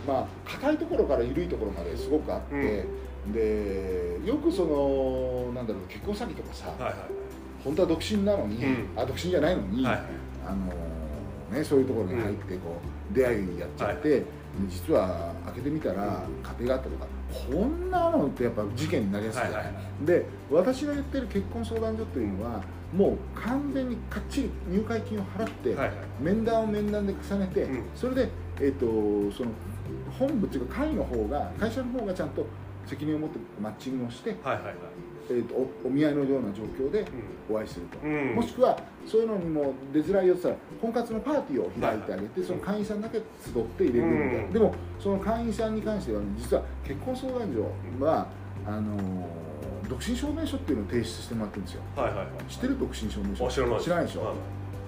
まあ硬いところから緩いところまですごくあって、でよくそのなんだろう結婚詐欺とかさ、はいはい。本当は独身なのに、うん。あ独身じゃないのに、はいはい。あのね、そういうところに入ってこう、出会いやっちゃって、で実は開けてみたら家庭があったとかこんなのってやっぱ事件になりやすいじゃない、はいはい。はで私が言ってる結婚相談所というのはもう完全にかっちり入会金を払って、はいはい。面談を面談で重ねて、うん。それで、えっとその本部っていうか会の方が会社の方がちゃんと責任を持ってマッチングをして、はいはいはいえっとおお見合いのような状況でうお会いすると。んうん。もしくはそういうのにも出づらいよって言ったら婚活のパーティーを開いてあげて、その会員さんだけ集って入れるみたいな、うん。でもその会員さんに関しては、ね、実は結婚相談所はあのー独身証明書っていうのを提出してもらってるんですよ。はいはいはい。知ってる独身証明書？あ知らない知らないでしょ、はい。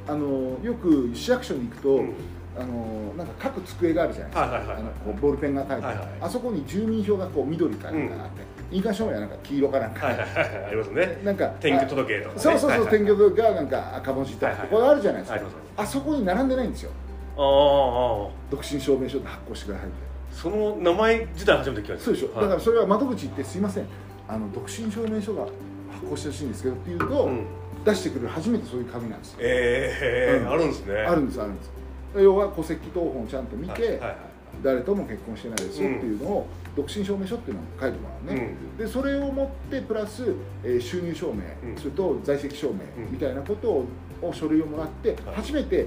あのーよく市役所に行くと、うん。あのーなんか各机があるじゃないですか、はいはいはい。あのこうボールペンが書いてある、はいはい。あそこに住民票がこう緑かなんかあって、印鑑証明はなんか黄色かなんか、はいはいはいありますね。なんか転居届とかね。そうそうそう、はいはい転居届がなんか赤文字とか、はいはいこれあるじゃないですか、ありますあそこに並んでないんですよ。ああああ独身証明書で発行してくださいって。その名前自体初めて聞きました。そうでしょ、はい。だからそれは窓口行ってすいません。あの独身証明書が発行してほしいんですけどっていうと、うん。出してくれる初めてそういう紙なんですよ、ええうん。あるんですね。あるんですあるんです。要は戸籍謄本をちゃんと見て、はいはいはい誰とも結婚してないですよっていうのを、独身証明書っていうのを書いてもらうね、でそれを持ってプラス、えー収入証明、うん。それと在籍証明うん。みたいなことをを書類をもらってはい。初めて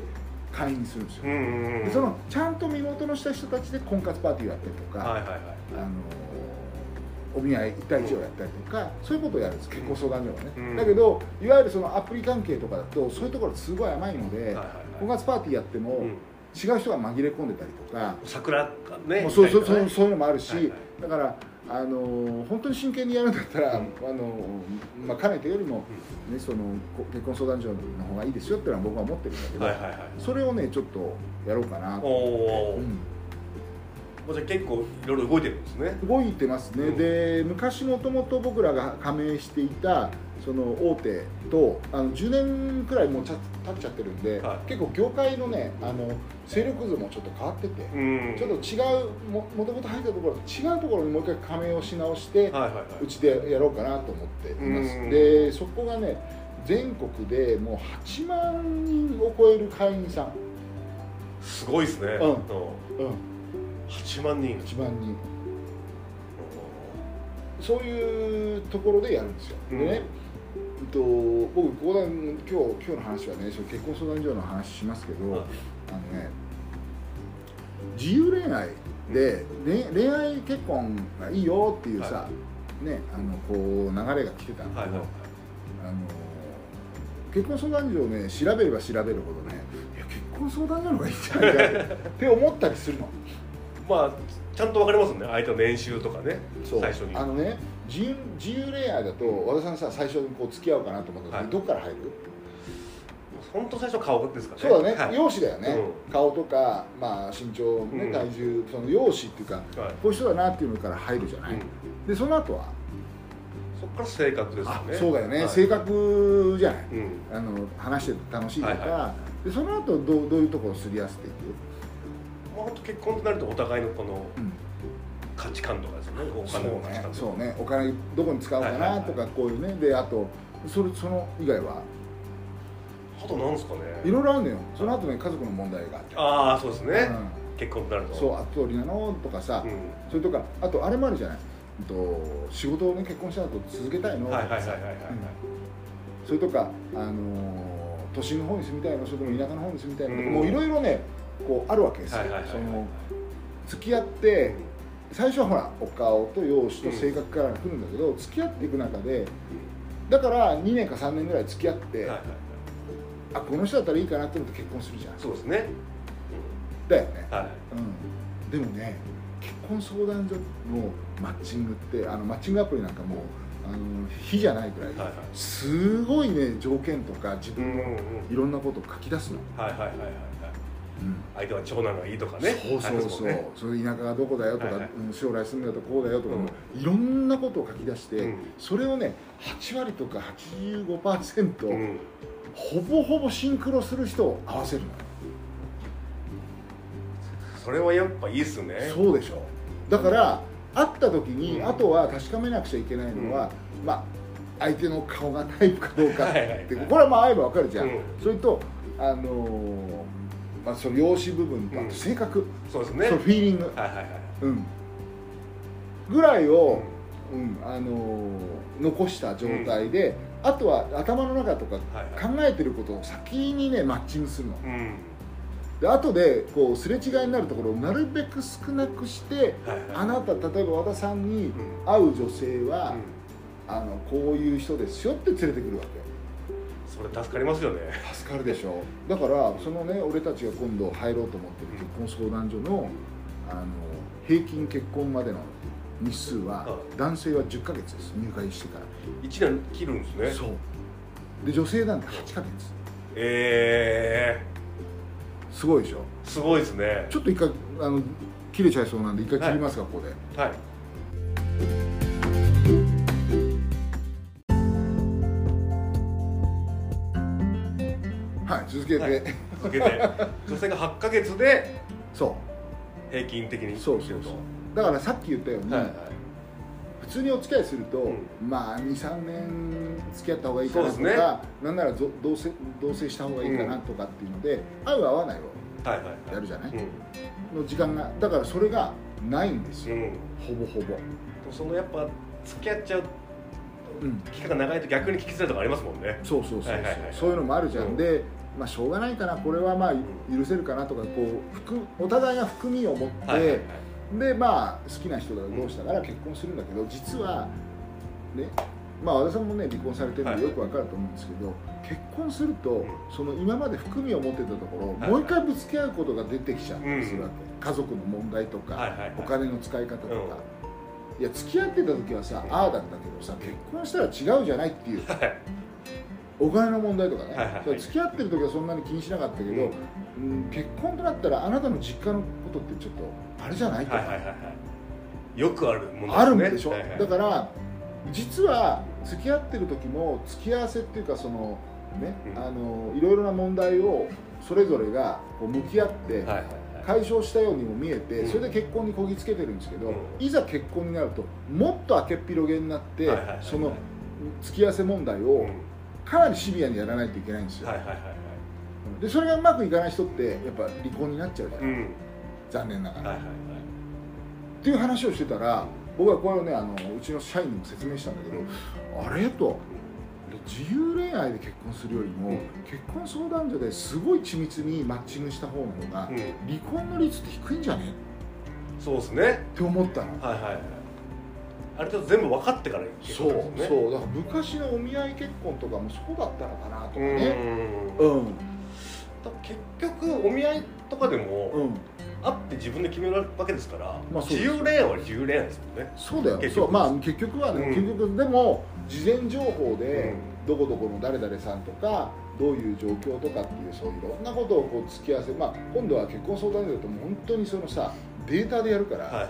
会員にするんですよ、うんうんうんでそのちゃんと身元のした人たちで婚活パーティーをやったりとか、はいはいはい。あのお見合い1対1をやったりとか、そういうことをやるんです。結婚相談所はね、うん。だけどいわゆるそのアプリ関係とかだとそういうところすごい甘いので、はいはい。婚活パーティーやっても、うん違う人が紛れ込んでたりとか、桜がねそうそうそうはいそういうのもあるし、はいはい。だからあの本当に真剣にやるんだったら、うん。あのまあ、かねてよりも、ね、そのこ結婚相談所の方がいいですよっていうのは僕は思ってるんだけど、はいはいはい。それをねちょっとやろうかなとおお、うん。もうじゃあ結構いろいろ動いてるんですね。動いてますね、うん。で昔もともと僕らが加盟していたその大手とあの10年くらいもうちゃ経っちゃってるんで、はい。結構業界のねあの勢力図もちょっと変わってて、うん。ちょっと違うももともと入ったところと違うところにもう一回加盟をし直して、うちでやろうかなと思っています、うん。でそこがね全国でもう8万人を超える会員さん、すごいですね、うん。う。んうん、8万人。8万人。そういうところでやるんですよ、うん。でね、うんと、僕今日今日の話はね結婚相談所の話しますけど、はいあのね。自由恋愛で、ね、恋愛結婚がいいよっていうさ、はねあのこう流れが来てたんだけど、はいはいはい。あの結婚相談所をね調べれば調べるほどねいや結婚相談所の方がいいんじゃないかって 思ったりするの。まあちゃんと分かりますね。相手の年収とかねそう。最初に。あのね自由自由恋愛だと和田さんさ最初にこう付き合おうかなと思った時、はい。どっから入る？本当最初顔ですかね。そうだね、はい。容姿だよね、う顔とか、まあ、身長、ねうん。体重その容姿っていうかはい。こういう人だなっていうのから入るじゃない、うん。でその後は？そこから性格ですよあねそうだよね、はい。性格じゃない？うん。あの話してて楽しいとか、はいはでその後どうどういうところをすり合わせていく、まあ本当結婚となるとお互いのこのうん。価値観とかですよね。おそう金の価値ね観そうね。お金どこに使おうかないとかこういうね。であとそれその以外は？あとなんですかね。いろいろあるのよ。その後ね家族の問題があって。ああそうですね、う結婚となると。ん、そう後通りなのとかさ、うん。それとかあとあれもあるじゃない。うんと仕事をね結婚した後続けたいの。とはいかさはいはいはいはい。それとか、あのー都心の方に住みたいのそれとも田舎の方に住みたいのとか、うん。もういろいろねこうあるわけですよ、その付き合って最初はほらお顔と容姿と性格から来るんだけど、付き合っていく中でだから2年か3年ぐらい付き合って、はいはいはいあこの人だったらいいかなって思って結婚するじゃん。そうですね、だよね、はい。うん、でもね結婚相談所のマッチングってあのマッチングアプリなんかもうあの非じゃないぐらい、はいはい。すごいね条件とか自うんうん分のいろんなことを書き出すの、はいはいはいはいはい。うん。相手は長男がいいとかね。そうそうそう、はいそれ田舎がどこだよとか、はいはい。うん将来住むんだとこうだよとか、うん。いろんなことを書き出して、うん。それをね8割とか85%、うんほぼほぼシンクロする人を合わせる。それはやっぱいいっすね。そうでしょ。だから会った時に、うん。あとは確かめなくちゃいけないのは、まあ相手の顔がタイプかどうかって、はいはいはい。これはまあ会えば分かるじゃん、うん。それとあのーまあ、その容姿部分とあうん。と性格、そうですね。そのフィーリング、はいはいはい。うん、ぐらいを、うん。あのー残した状態で、あとは頭の中とか考えてることを先にねマッチングするの。うん。で後でこうすれ違いになるところをなるべく少なくしてはいはい。あなた例えば和田さんにうん。会う女性は、うん。あのこういう人ですよって連れてくるわそれ助かりますよね。け助かるでしょ。だからそのね俺たちが今度入ろうと思ってる結婚相談所のあの平均結婚までの日数はは男性は10ヶ月です。入会してから。1年切るんですね。そう。で女性なんて8ヶ月。えすごいでしょ？ー、すごいですね。ちょっと一回あの切れちゃいそうなんで一回切りますか、ここで。はい。はい続けて、はい。続けて。女性が8ヶ月でそ平均的に。うそうそうそうだからさっき言ったように、はいはい。普通にお付き合いすると、うまあ23年付き合った方がいいかなとか、ね。なんならぞ同棲同棲した方がいいかなとかっていうので、合う合わないをはいはいはい。やるじゃない、うん。の時間がだからそれがないんですよ、うん。ほぼほぼ、そのやっぱ付き合っちゃううん、期間が長いと逆に聞きづらいとかありますもんね。そうそうそうそう、はいはいはいそういうのもあるじゃん、うん。でまあしょうがないかな。これはまあ許せるかなとかこう含お互いが含みを持って、はいはいはいでまあ好きな人が同士だから結婚するんだけど実はねまあ和田さんもね離婚されてるんでよくわかると思うんですけど、結婚するとん。その今まで含みを持ってたところをはい。もう一回ぶつけ合うことが出てきちゃったりするわけ、うん家族の問題とか、はいはいはい。お金の使い方とか、いや付き合ってた時はさああだったけどさ結婚したら違うじゃないっていう。はいお金の問題とかね、はいはい付き合ってる時はそんなに気にしなかったけど、うん。うん結婚となったらあなたの実家のことってちょっとあれじゃないとか、はいはいはいはい。よくあるものあるんでしょ、はいはい。だから実は付き合ってる時も付き合わせっていうかそのね、うん。あのいろいろな問題をそれぞれがこう向き合ってはいはいはい。解消したようにも見えて、うん。それで結婚にこぎつけてるんですけど、うん。いざ結婚になるともっと明けっぴろげになって、はいはいはいはい。その付き合わせ問題うん。をかなりシビアにやらないといけないんですよ、はいはいはいはい。でそれがうまくいかない人ってやっぱ離婚になっちゃうじゃない、うん。残念ながら、はいはいはい。っていう話をしてたら僕はこれをねあのうちの社員にも説明したんだけど、あれ？と。自由恋愛で結婚するよりも、うん。結婚相談所ですごい緻密にマッチングした方の方が、うん。離婚の率って低いんじゃね？そうですね。って思ったの、はいはいはいある程度全部分かってから結そうね。そうだから昔のお見合い結婚とかもそうだったのかなとかうん。ねうん。だ結局お見合いとかでもうん。会って自分で決めるわけですから、まあそうです自由恋愛は自由恋愛ですもんね。そうだよ。結局。そう。まあ結局はね、うん。結局でも事前情報で、うん。どこどこの誰々さんとかどういう状況とかっていうそういういろんなことをこう付き合わせまあ今度は結婚相談所だともう本当にそのさデータでやるから、はいはい。あ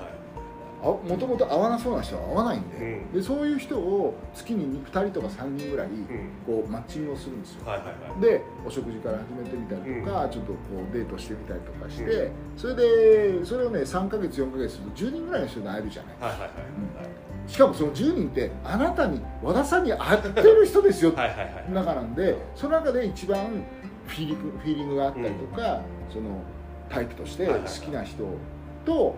もともと会わなそうな人は会わないんで,、うん。でそういう人を月に2人とか3人ぐらいうん。こうマッチングをするんですよ、はいはいはい。でお食事から始めてみたりとか、うちょっとこうデートしてみたりとかして、うそれでそれをね3ヶ月4ヶ月すると10人ぐらいの人に会えるじゃない。はいはいはい。しかもその10人ってあなたに和田さんに会ってる人ですよ。ってはいはいはい。はい中なんでその中で一番フィーリングフィーリングがあったりとか、そのタイプとして好きな人と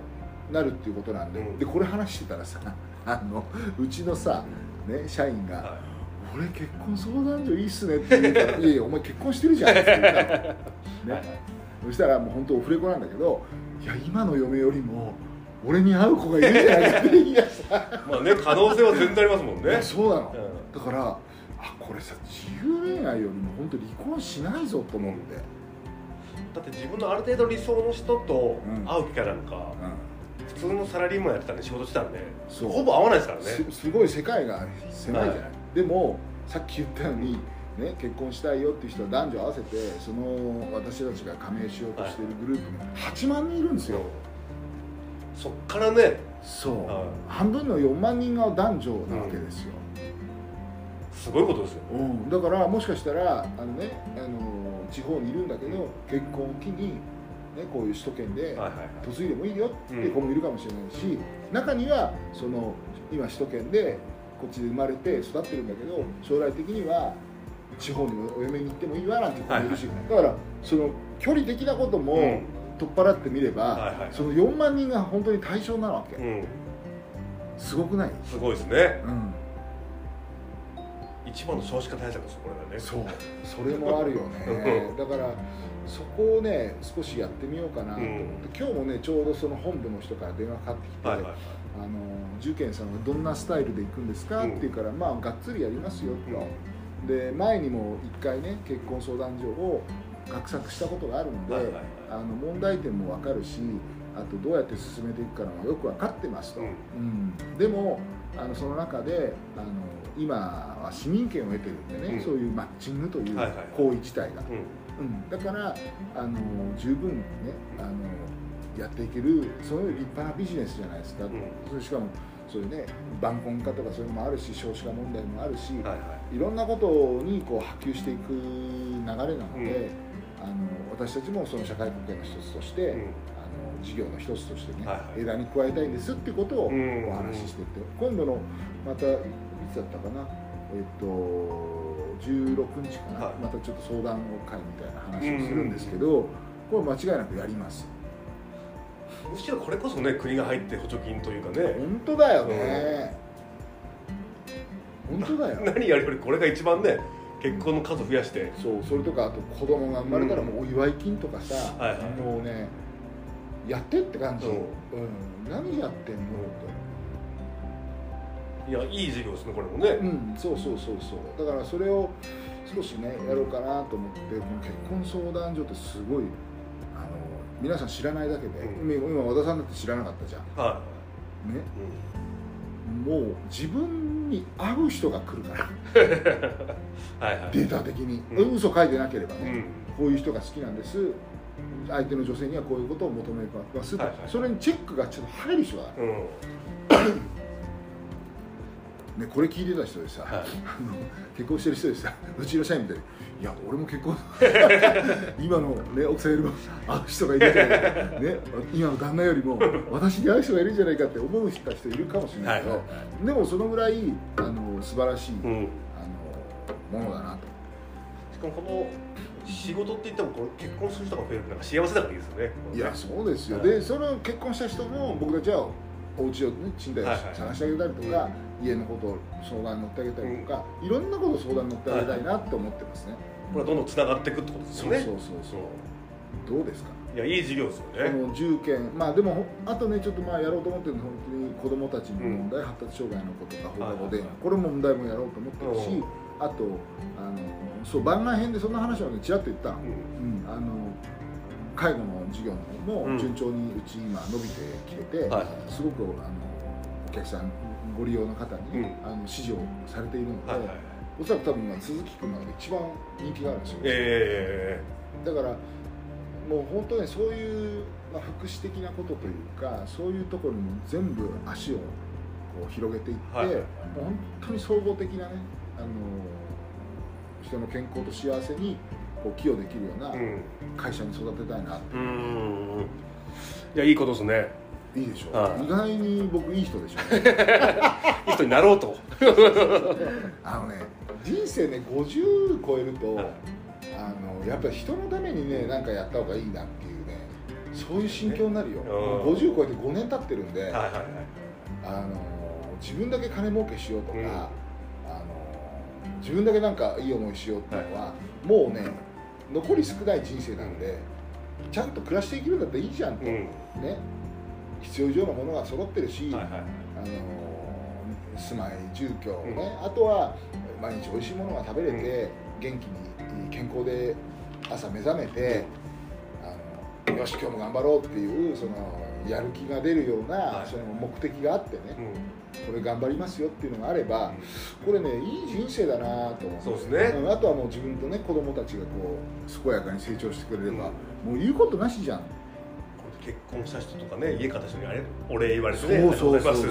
なるっていうことなんで,、うん。でこれ話してたらさ あのうちのさ、ね、社員がは「俺結婚相談所いいっすね」って言うから「いやいやお前結婚してるじゃん」って言ったの、いはいね、そしたらもう本当オフレコなんだけど「いや今の嫁よりも俺に会う子がいるんじゃないか」って言い出した。まあね可能性は全然ありますもんね。そうなの、うだからあこれさ自由恋愛よりも本当離婚しないぞと思って、だって自分のある程度理想の人とうん。会う機会なんか、普通のサラリーマンやってたんで仕事してたんでほぼ会わないですからね。すすごい世界が狭いじゃない、はい。でもさっき言ったように、ね、結婚したいよっていう人は男女合わせてその私たちが加盟しようとしているグループが8万人いるんですよ、そっからね。そう、はい。半分の4万人が男女なわけですよ、すごいことですよ。うん。だからもしかしたらあの、ね、あの地方にいるんだけど結婚を機に、ね、こういう首都圏で嫁いでもいいよっていう子もいるかもしれないし、中にはその今首都圏でこっちで生まれて育ってるんだけど将来的には地方にお嫁に行ってもいいわなんて子もいるし、だからその距離的なこともうん。取っ払ってみれば、その4万人が本当に対象なわけ、うん。すごくない、すごいですね。うん、一番の少子化対策ですこれがね。そう。それもあるよね。だからそこをね少しやってみようかなと思って、うん。今日もねちょうどその本部の人から電話かかってきて、はいはいはい。あの重慶さんはどんなスタイルで行くんですか、うん。って言うからまあがっつりやりますよと、で前にも一回ね結婚相談所を画策したことがあるので、はいはいはい。あの問題点も分かるしあとどうやって進めていくかのがよく分かってますと、うん。うん。でもあのその中であの今は市民権を得てるんでね、うん。そういうマッチングという行為自体が、うん。うん、だからあの十分ねあのやっていけるそういう立派なビジネスじゃないですか、ん。それしかもそういうね晩婚化とかそういうのもあるし少子化問題もあるし、はいはい。いろんなことにこう波及していく流れなので、うん。あの私たちもその社会貢献の一つとして、事業の一つとしてね、はいはい。枝に加えたいんですってことをおうん。話ししてて、今度のまたいつだったかなえっと16日かな、はい。またちょっと相談会みたいな話をするんですけど、これ間違いなくやります。むしろこれこそね国が入って補助金というかね。本当だよね、本当だよ。何やるよりこれが一番ね結婚の数増やして。そうそれとかあと子供が生まれたらもうお祝い金とかさ、はいはい。もうねやってって感じ、う。うん。ん何やってんのいやいい授業ですねこれもね。って、うん、そうそうそうそう。だからそれを少しねやろうかなと思ってこの結婚相談所ってすごいあの皆さん知らないだけで、うん。今今和田さんだって知らなかったじゃん。はね。い、もう自分に合う人が来るから。はいはい。データ的に、うん。嘘書いてなければね、うん。こういう人が好きなんです相手の女性にはこういうことを求めますと、はいはいそれにチェックがちょっと入る人が、うん。ね、これ聞いてた人でさ、はい。あの結婚してる人でさ うちの社員みたいに「いや俺も結婚 今の、ね、奥さんよりも合う人がいるじゃないか、ね、今の旦那よりも私に合う人がいるんじゃないか」って思う人いるかもしれないけど、はいはい。でもそのぐらいあの素晴らしい、うん。あのものだなと。しかもこの仕事って言ってもこう結婚する人が増えるなんか幸せだからいいですよね。いやそうですよ、はい。でその結婚した人も僕たちはお家をね賃貸探してあげたりとか、家のことを相談に乗ってあげたりとか、いろんなことを相談に乗ってあげたいなって思ってますね、これはどんどんつながっていくってことですよね。そうそうそうそう。どうですか？いやいい授業ですよこねの重件。まあでもあとねちょっとまあやろうと思ってるのは本当に子どもたちの問題、発達障害のこととか放課後電話、これも問題もやろうと思ってるし、うん。あとあのそう番外編でそんな話をねちらっと言った。の,、うん。うん、あの介護の授業も順調にうち今伸びてきてて、はい。すごくあのお客さんご利用の方に、うん。あの支持をされているので、はいはいおそらく多分今鈴木君の中で一番人気があるんですよ、えだからもう本当にそういう、まあ、福祉的なことというかそういうところにも全部足をこう広げていって、はい。もう本当に総合的なねあの人の健康と幸せにこう寄与できるような会社に育てたいな、うーんいやいいことですね。いいでしょ、はい。意外に僕いい人でしょ いい人になろうと。あのね人生ね50超えると、はい。あのやっぱり人のためにね何かやった方がいいなっていうねそういう心境になるよ、うん。50超えて5年経ってるんで、はいはいはい。あの自分だけ金儲けしようとか、うん自分だけなんかいい思いしようっていうのは、もうね残り少ない人生なんでちゃんと暮らしていけるんだったらいいじゃんと、うん。ね。必要以上のものが揃ってるし、はいはい。あの住まい住居ね、あとは毎日美味しいものが食べれて、元気に健康で朝目覚めて、あのよし今日も頑張ろうっていうそのやる気が出るような、はい。その目的があってね、うん。これ頑張りますよっていうのがあれば、これねいい人生だなと思う。そうですね。んあとはもう自分とね子供たちがこう健やかに成長してくれれば、もう言うことなしじゃん、結婚した人とかね家買った人にあれお礼言われてそうねそうそうそう。ます。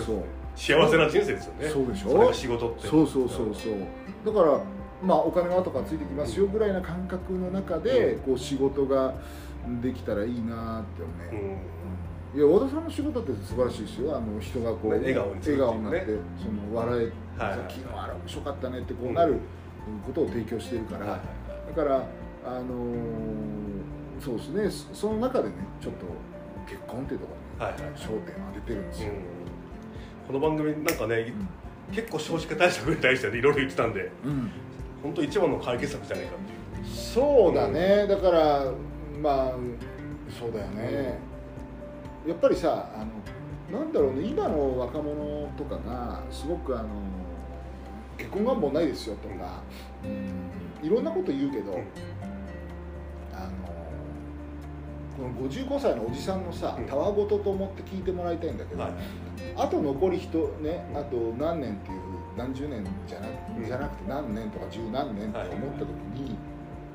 幸せな人生ですよね。そうでしょ？仕事って。そうそうそうそう。だからまあお金は後からついてきますよぐらいな感覚の中でこう仕事ができたらいいなってう。ね、んいや和田さんの仕事って素晴らしいですよ。あの人がこう、ね笑顔に笑顔になってその笑え、はいはい。昨日あれ面白かったねってこうなることを提供しているから、はいだからあのーそうですね。そその中でねちょっと結婚っていうところに、はいはい。焦点を当ててるんですよ、うん。この番組なんかね結構少子化対策に対していろいろ言ってたんでうん。本当一番の解決策じゃないかっていう。そうだね、だからまあそうだよね、やっぱりさあのなんだろうね今の若者とかがすごくあの結婚願望ないですよとか、うん、いろんなこと言うけど、うん。あのこの55歳のおじさんのさうん。たわごとと思って聞いてもらいたいんだけど、はい。あと残り人ねあと何年っていう何十年じゃなうん。じゃなくて何年とか十何年って思った時に、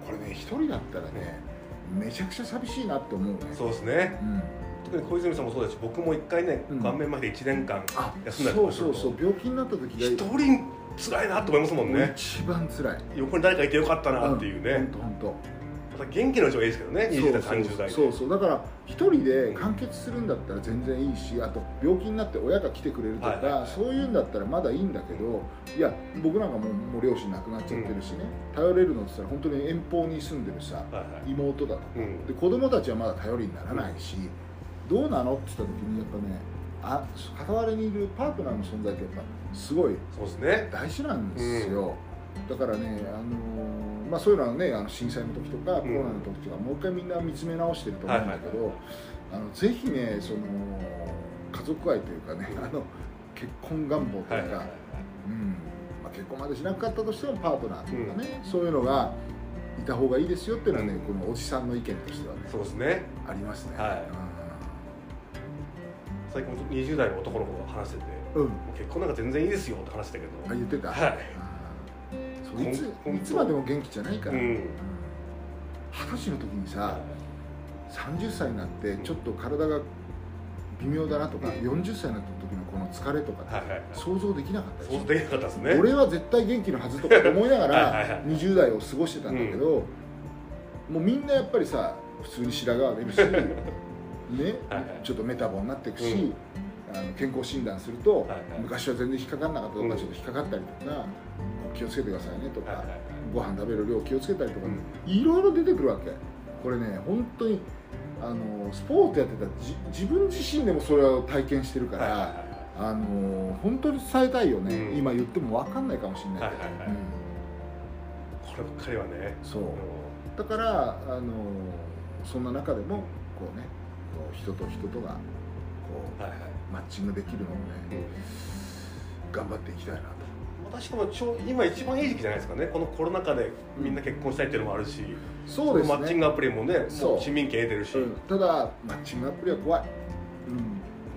これね一人だったらねめちゃくちゃ寂しいなって思うね。そうですね。うん特に小泉さんもそうだし僕も一回ねうん。顔面まで1年間あ休んだりそうそうそう病気になった時一が人辛いなと思いますもんね。一番辛い。横に誰かいてよかったなっていう本ね当本また元気なうちはいいですけどね20代30代で。そうそう。だから一人で完結するんだったら全然いいしあと病気になって親が来てくれるとか、はいそういうんだったらまだいいんだけどいや僕なんかもうもう両親亡くなっちゃってるしね、頼れるのって言ったら本当に遠方に住んでるさはいはい。妹だとかうん。で子供たちはまだ頼りにならないし、どうなの？って言った時にやっぱねあ片割れにいるパートナーの存在ってやっぱすごいそうですね。大事なんですよ、だからね、あのーまあ、そういうのはねあの震災の時とかコロナの時とか、もう一回みんな見つめ直してると思うんだけど、はいあのぜひねその家族愛というかね、あの結婚願望とか、はいいうはいはい。うん。まあ、結婚までしなかったとしてもパートナーというかね、そういうのがいた方がいいですよっていうのはねこのおじさんの意見としてはねそうですね。ありますね。はい。うん最近も20代の男の子が話しててうん結婚なんか全然いいですよって話してたけど。あ言ってた、はい。いついつまでも元気じゃないから、うん。歳の時にさ30歳になってちょっと体が微妙だなとか、うん。40歳になった時のこの疲れとかってはいはいはい。想像できなかった想像できなかったですね。俺は絶対元気のはずとか思いながら 20代を過ごしてたんだけど、もうみんなやっぱりさ普通に白髪が出るし ねちょっとメタボになっていくし、うん。あの健康診断すると、はいはい。昔は全然引っかかんなかったとか、うん。ちょっと引っかかったりとか気をつけてくださいねとか、はいはいはい。ご飯食べる量気をつけたりとか、うん。いろいろ出てくるわけ。これね本当にあのスポーツやってたじ自分自身でもそれを体験してるから、はいはいはいあの本当に伝えたいよね、うん。今言っても分かんないかもしれないけど、はいはいはい。こればっかりはね。うんそう。うんだからあのそんな中でもこうね人と人とがこうはいはい。マッチングできるのをねうん頑張っていきたいなと。またしかもちょ今一番いい時期じゃないですかね。このコロナ禍でみんな結婚したいっていうのもあるし、そうですね。マッチングアプリもねそう。市民権得てるし、うん。ただマッチングアプリは怖い、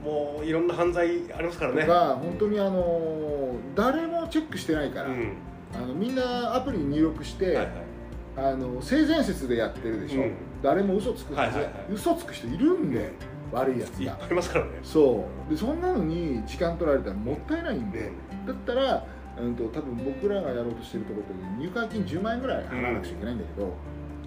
うん、もういろんな犯罪ありますからね。本当にあの誰もチェックしてないから、うん。あのみんなアプリに入力して、はいはい。あの性善説でやってるでしょ、うん誰も嘘つくはず、はいはいはい。嘘つく人いるんで、悪いやつが。いっぱいいますからね。そう。でそんなのに時間取られたらもったいないんで、だったら、うん、と多分僕らがやろうとしてるところで入会金10万円ぐらい払わなくちゃいけないんだけど、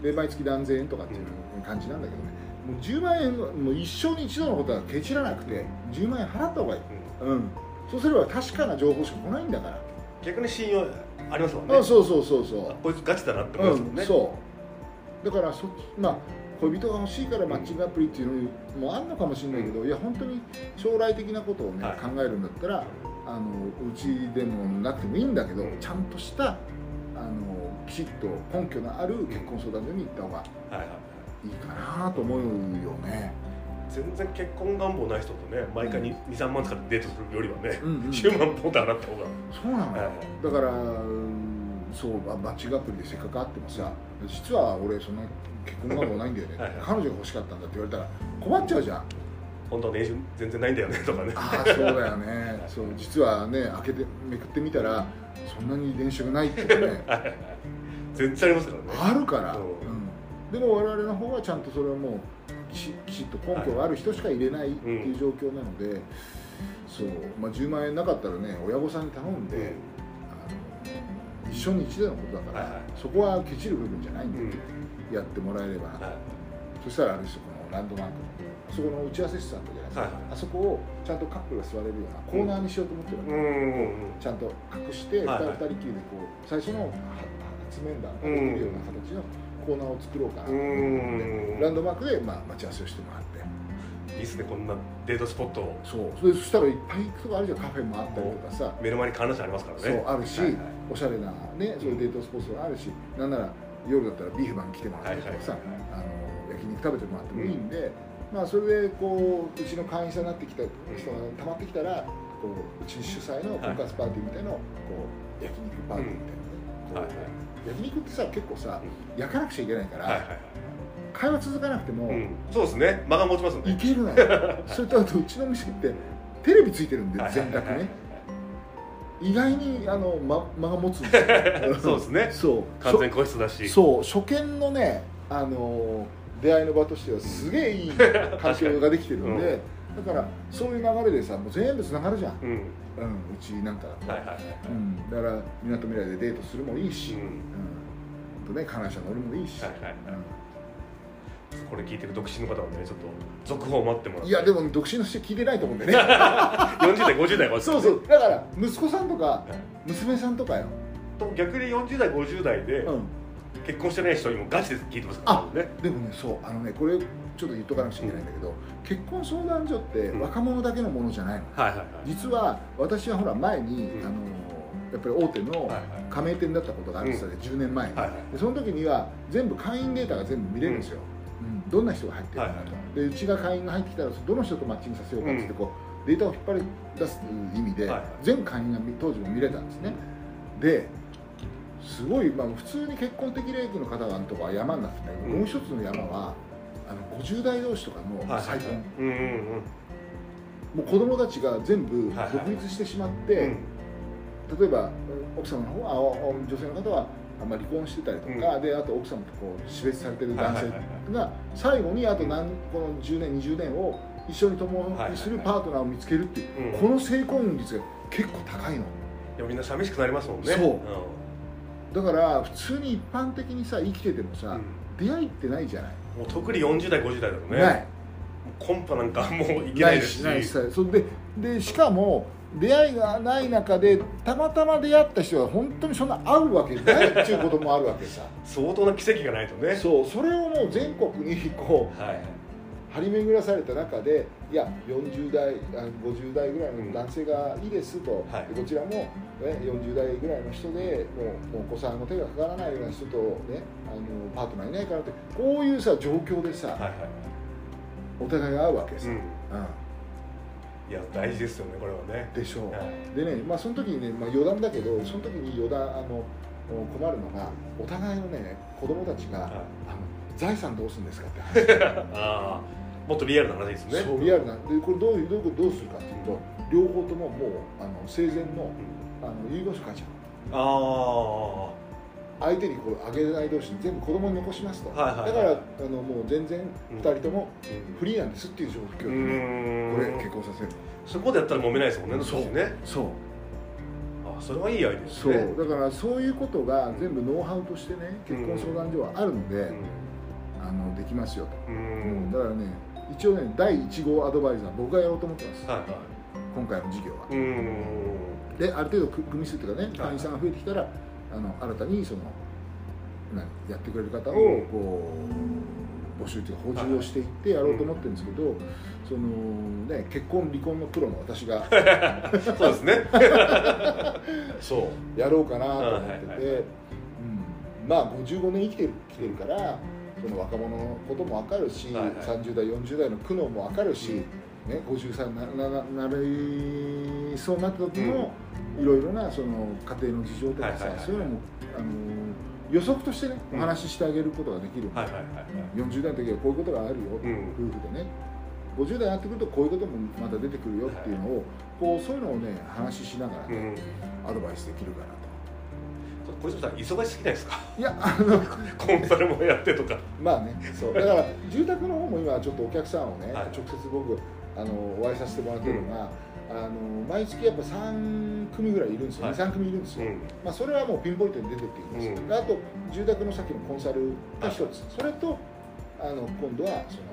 で毎月何千円とかっていう感じなんだけどね。もう10万円のもう一生に一度のことはケチらなくて10万円払った方がいい、うん。うん、そうすれば確かな情報しか来ないんだから、逆に信用ありますもんね。あそうそうそうそう。こいつガチだなって思いますもんね、うん、そうだからそまあ恋人が欲しいからマッチングアプリっていうのもあるのかもしれないけど、いや本当に将来的なことをね、はい。考えるんだったらあのうちでもなくてもいいんだけど、うんちゃんとしたあのきちっと根拠のある結婚相談所に行った方がはいはいかなと思うよね。全然結婚願望ない人とね毎回23万使ってデートするよりはね、うんうん10万ポンと払った方が。そうなのよ、はい。だからうんそうあマッチングアプリでせっかく会ってもさ実は俺そんな結婚願望ないんだよね。はいはい。彼女が欲しかったんだって言われたら困っちゃうじゃん。本当は年収全然ないんだよねとかね。ああそうだよね。そう実はね開けてめくってみたらそんなに練習がないっていうね。はいはいはい。全然ありますからね。あるから、う。んうん、でも我々の方はちゃんとそれはもうきちきちっと根拠がある人しか入れないっていう状況なので、そう、まあ、10万円なかったらね親御さんに頼んで、あの一緒に一度のことだから、はいはい。そこはケチる部分じゃないんで、うん。やってもらえれば、はい。そしたらあれですよこのランドマークのあそこの打ち合わせ室さんとじゃないですか、はいはい。あそこをちゃんとカップルが座れるようなコーナーにしようと思ってるわけ、うんちゃんと隠して、はいはい。二人きりでこう最初のは初面談ができるような形のコーナーを作ろうかなと思って、うん。ランドマークで、まあ、待ち合わせをしてもらっていいっすねこんなデートスポットを。そう。それそしたらいっぱい行くとこあるじゃんカフェもあったりとかさ。目の前に観覧車ありますからね。そうあるし、はいはい。おしゃれなねそういうデートスポットがあるし、なんなら夜だったらビーフバン来てもらったりとかさ、はいはい。あの焼肉食べてもらってもいいんで、まあそれでこううちの会員さんになってきた人がたまってきたらこううち主催の婚活パーティーみたいなのをこう焼肉パーティーみたいなね、はいはい。焼肉ってさ結構さ焼かなくちゃいけないから、はいはい会話続かなくても、うん。そうですね。間が持ちますいね。けるのよ。それとあとうちの店ってテレビついてるんではい全卓はい。はいね。意外にあの間間が持つんですよ。そうですね。そう。完全個室だし。そう。初見のねあの出会いの場としてはすげえいい環境ができてるんで、だからそういう流れでさもう全部つながるじゃん、うん。うん、うちなんかだと、はいはいはいうん、だからみなとみらいでデートするもいいし、ううん。んとね観覧車乗るもいいし、はいはい。うんこれ聞いてる独身の方はねちょっと続報を待ってもらって。いやでも独身の人聞いてないと思うんでね。40代50代はそうそう。だから息子さんとかはい娘さんとかよ、と逆に40代50代でうん、結婚してない人にもガチで聞いてますからね。でもねそうあのねこれちょっと言っとかなくちゃいけないんだけど、結婚相談所ってうん。若者だけのものじゃないの、はいはいはい。実は私はほら前に、うん。あのやっぱり大手の加盟店だったことがあるんですよ、10年前に、はいはいでその時には全部会員データが全部見れるんですよ、うんどんな人が入ってるかなと、でうちが会員が入ってきたらどの人とマッチングさせようかってってこう、データを引っ張り出す意味で、はい全会員が当時も見れたんですね。ですごい、まあ、普通に結婚的齢期の方々のとかは山になってたけど、うん。もう一つの山はあの50代同士とかのはい再婚、うんうんうんもう子供たちが全部独立してしまって、うん。例えば奥様の方は女性の方はあまあ離婚してたりとか、うであと奥様とこう死別されてる男性が最後にあと何この10年20年を一緒に共にするパートナーを見つけるっていう、うん。この成婚率が結構高いの。でもみんな寂しくなりますもんね。そう。だから普通に一般的にさ生きててもさ、うん。出会いってないじゃない、もう特に40代50代だとね。ない。コンパなんかもういけないですし。ないしないしそれででしかも出会いがない中でたまたま出会った人が本当にそんな会うわけないっていうこともあるわけさ。相当な奇跡がないとね。そうそれをもう全国にこうはい。張り巡らされた中でいや40代あ50代ぐらいの男性がいいですと、はい。でこちらも、ね、40代ぐらいの人でもうお子さんの手がかからないような人と、ね、あのパートナーいないからってこういうさ状況でさ、はいはいお互いが会うわけさ、うん。うんいや大事ですよねこれはね。でしょう、はい。でね、まあ、その時にね、まあ、余談だけどその時に余談あの困るのがお互いのね子供たちが、はい。あの財産どうするんですかって話。ああもっとリアルな話ですね。そうリアルなでこれどういうどういうことどうするかっていうと両方とももうあの生前のうん。あの遺言書書いちゃう。あ相手にこれあげない同士に全部子供に残しますと、はいはいはい。だからあのもう全然うん。2人ともフリーなんですっていう状況うで、ねこれ結婚させるそこでやったら揉めないですもんねそう。ね。そう。あそれはいいアイデアですそう。ねだからそういうことが全部ノウハウとしてね結婚相談所はあるので、うん。あのできますよと、ううん。んだからね一応ね第1号アドバイザー僕がやろうと思ってます、はいは今回の事業は、いうん。である程度く組数というかねい。会員さんが増えてきたらあの新たにその何やってくれる方をうん。こう募集というか補充をしていってやろうと思ってるんですけど、そのね結婚離婚のプロの私が そうですね。そう。やろうかなと思ってて、うん、まあ55年生きてる来てるからその若者のことも分かるし、はいはい。30代40代の苦悩も分かるし、ね、50歳にななななりそうになった時のいろいろなその家庭の事情とかさ、そういうのもあの予測としてねうん。お話ししてあげることができるんで、はいはいはいはい。40代の時はこういうことがあるよ、うん。夫婦でね。50代になってくるとこういうこともまた出てくるよっていうのを、こうそういうのをね話ししながらね、うん。アドバイスできるかなと。小泉さん忙しすぎないですか？いや あのコンサルもやってとか。まあねそう。だから住宅の方も今ちょっとお客さんをね、はい。直接僕あのお会いさせてもらってるのが、あの毎月やっぱ3組ぐらいいるんですよ、はい。23組いるんですよ、うん。まあ、それはもうピンポイントに出てっていくんですよ、うん。であと住宅のさっきのコンサルが一つ、それとあの今度はその、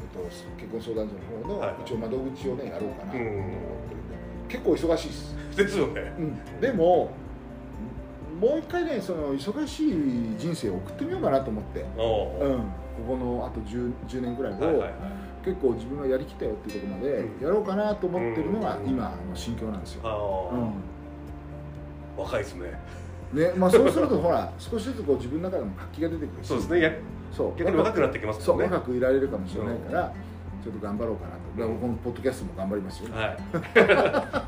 えっと、結婚相談所の方の、はい。一応窓口をねやろうかなと思ってるんで、うん。結構忙しいです、ですよね。うん、でももう一回ねその忙しい人生を送ってみようかなと思って、う。ん、ここのあと 10, 10年ぐらいを、はいはいはい結構自分がやりきったよっていうところまでうん。やろうかなと思ってるのがうん。今の心境なんですよ、あうあ若いですね。んねまあ、そうするとほら少しずつこう自分の中でも活気が出てくるし。そうですね。やそう。逆に若くなってきますね。うん若くいられるかもしれないから、ちょっと頑張ろうかなと。だからこのポッドキャストも頑張りますよ、はい。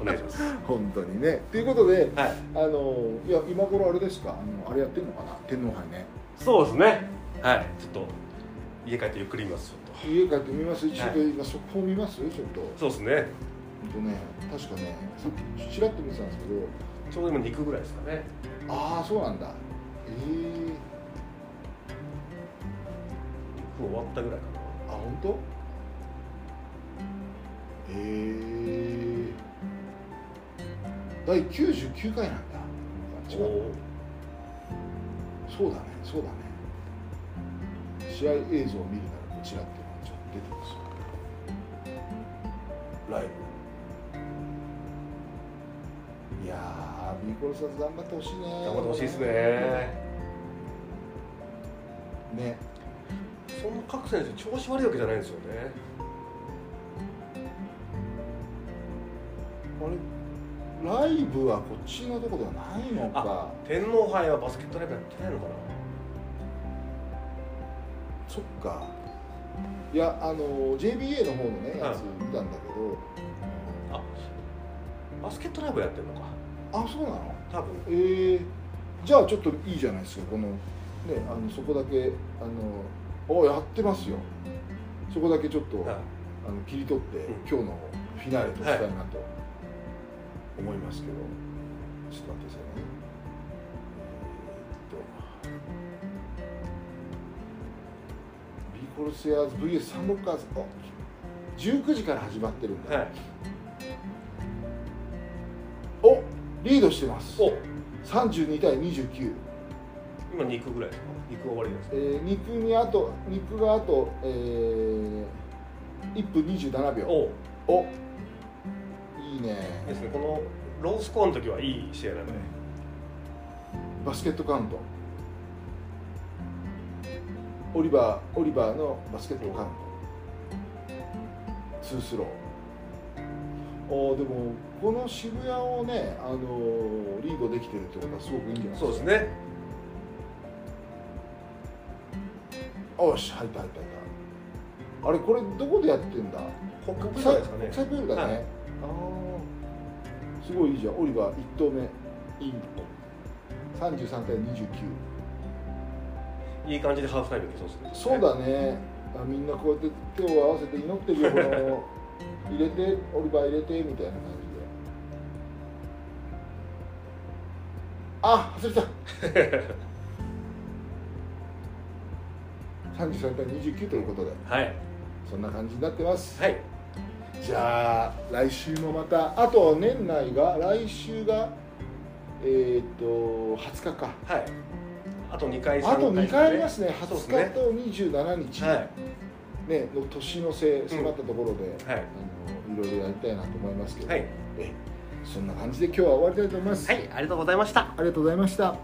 お願いします。本当にね。ということではい。あのいや今頃あれですか？あのあれやってんのかな？天皇杯ね。そうですね。はい。ちょっと家帰ってゆっくり見ますちょっ家帰ってみますちょっと今速報見ます？ちょっと。とそうですね。ほんとね確かねさっきちらっと見てたんですけど。ちょうど今肉ぐらいですかね。ああそうなんだ。ええ肉終わったぐらいかあ本当？ええ第99回なんだ。違うそうだねそうだね。試合映像を見るならこちらって出てますよ。ライブ。いやービーコルサーズ頑張ってほしいね。頑張ってほしいですね。ね。そんな各選手調子悪いわけじゃないんですよね。あれライブはこっちのとこではないのか。天皇杯はバスケットライブやってないのかな。そっかいやあの JBA の方のねやつはい見たんだけど、あバスケットライブやってるのか。あそうなの？多分。えー、じゃあちょっといいじゃないですか。このねあのそこだけあのおやってますよ。そこだけちょっと、はいあの切り取って、ん。今日のフフィナーレとしたいなと思いますけど、ちょっと待ってくださいねコルセアーズ VS サンロッカーズあ19時から始まってるんだ、はいおリードしてます。お。32対29今肉ぐらいですか？肉終わりですえー肉にあと肉があと、えー、1分27秒。お。お。いいね。ですね。このロースコアの時はいい試合なのでバスケットカウントオリバーオリバーのバスケットカウント。2スロー。おーでもこの渋谷をね、あのーリードできてるってことはすごくいいんじゃないですか。そうですね。よし入った入った入った。あれこれどこでやってんだ？国国際際ですかね。国際プールだね、はい。ああすごいいいじゃん。オリバー1投目。イン33対29いい感じでハーフタイムいけそうですね。そうだね。あみんなこうやって手を合わせて祈ってるよ。この入れてオリバー入れてみたいな感じで。あ外れた。33対29ということで。はい。そんな感じになってます。はい。じゃあ来週もまたあと年内が来週がえっ、と20日か。はいあと2回、ね、あと2回ありますね。20日と27日、ね、はい、ねの年のせ迫ったところで、うんはい、あのいろいろやりたいなと思いますけど、はい、そんな感じで今日は終わりたいと思います。はいありがとうございました。ありがとうございました。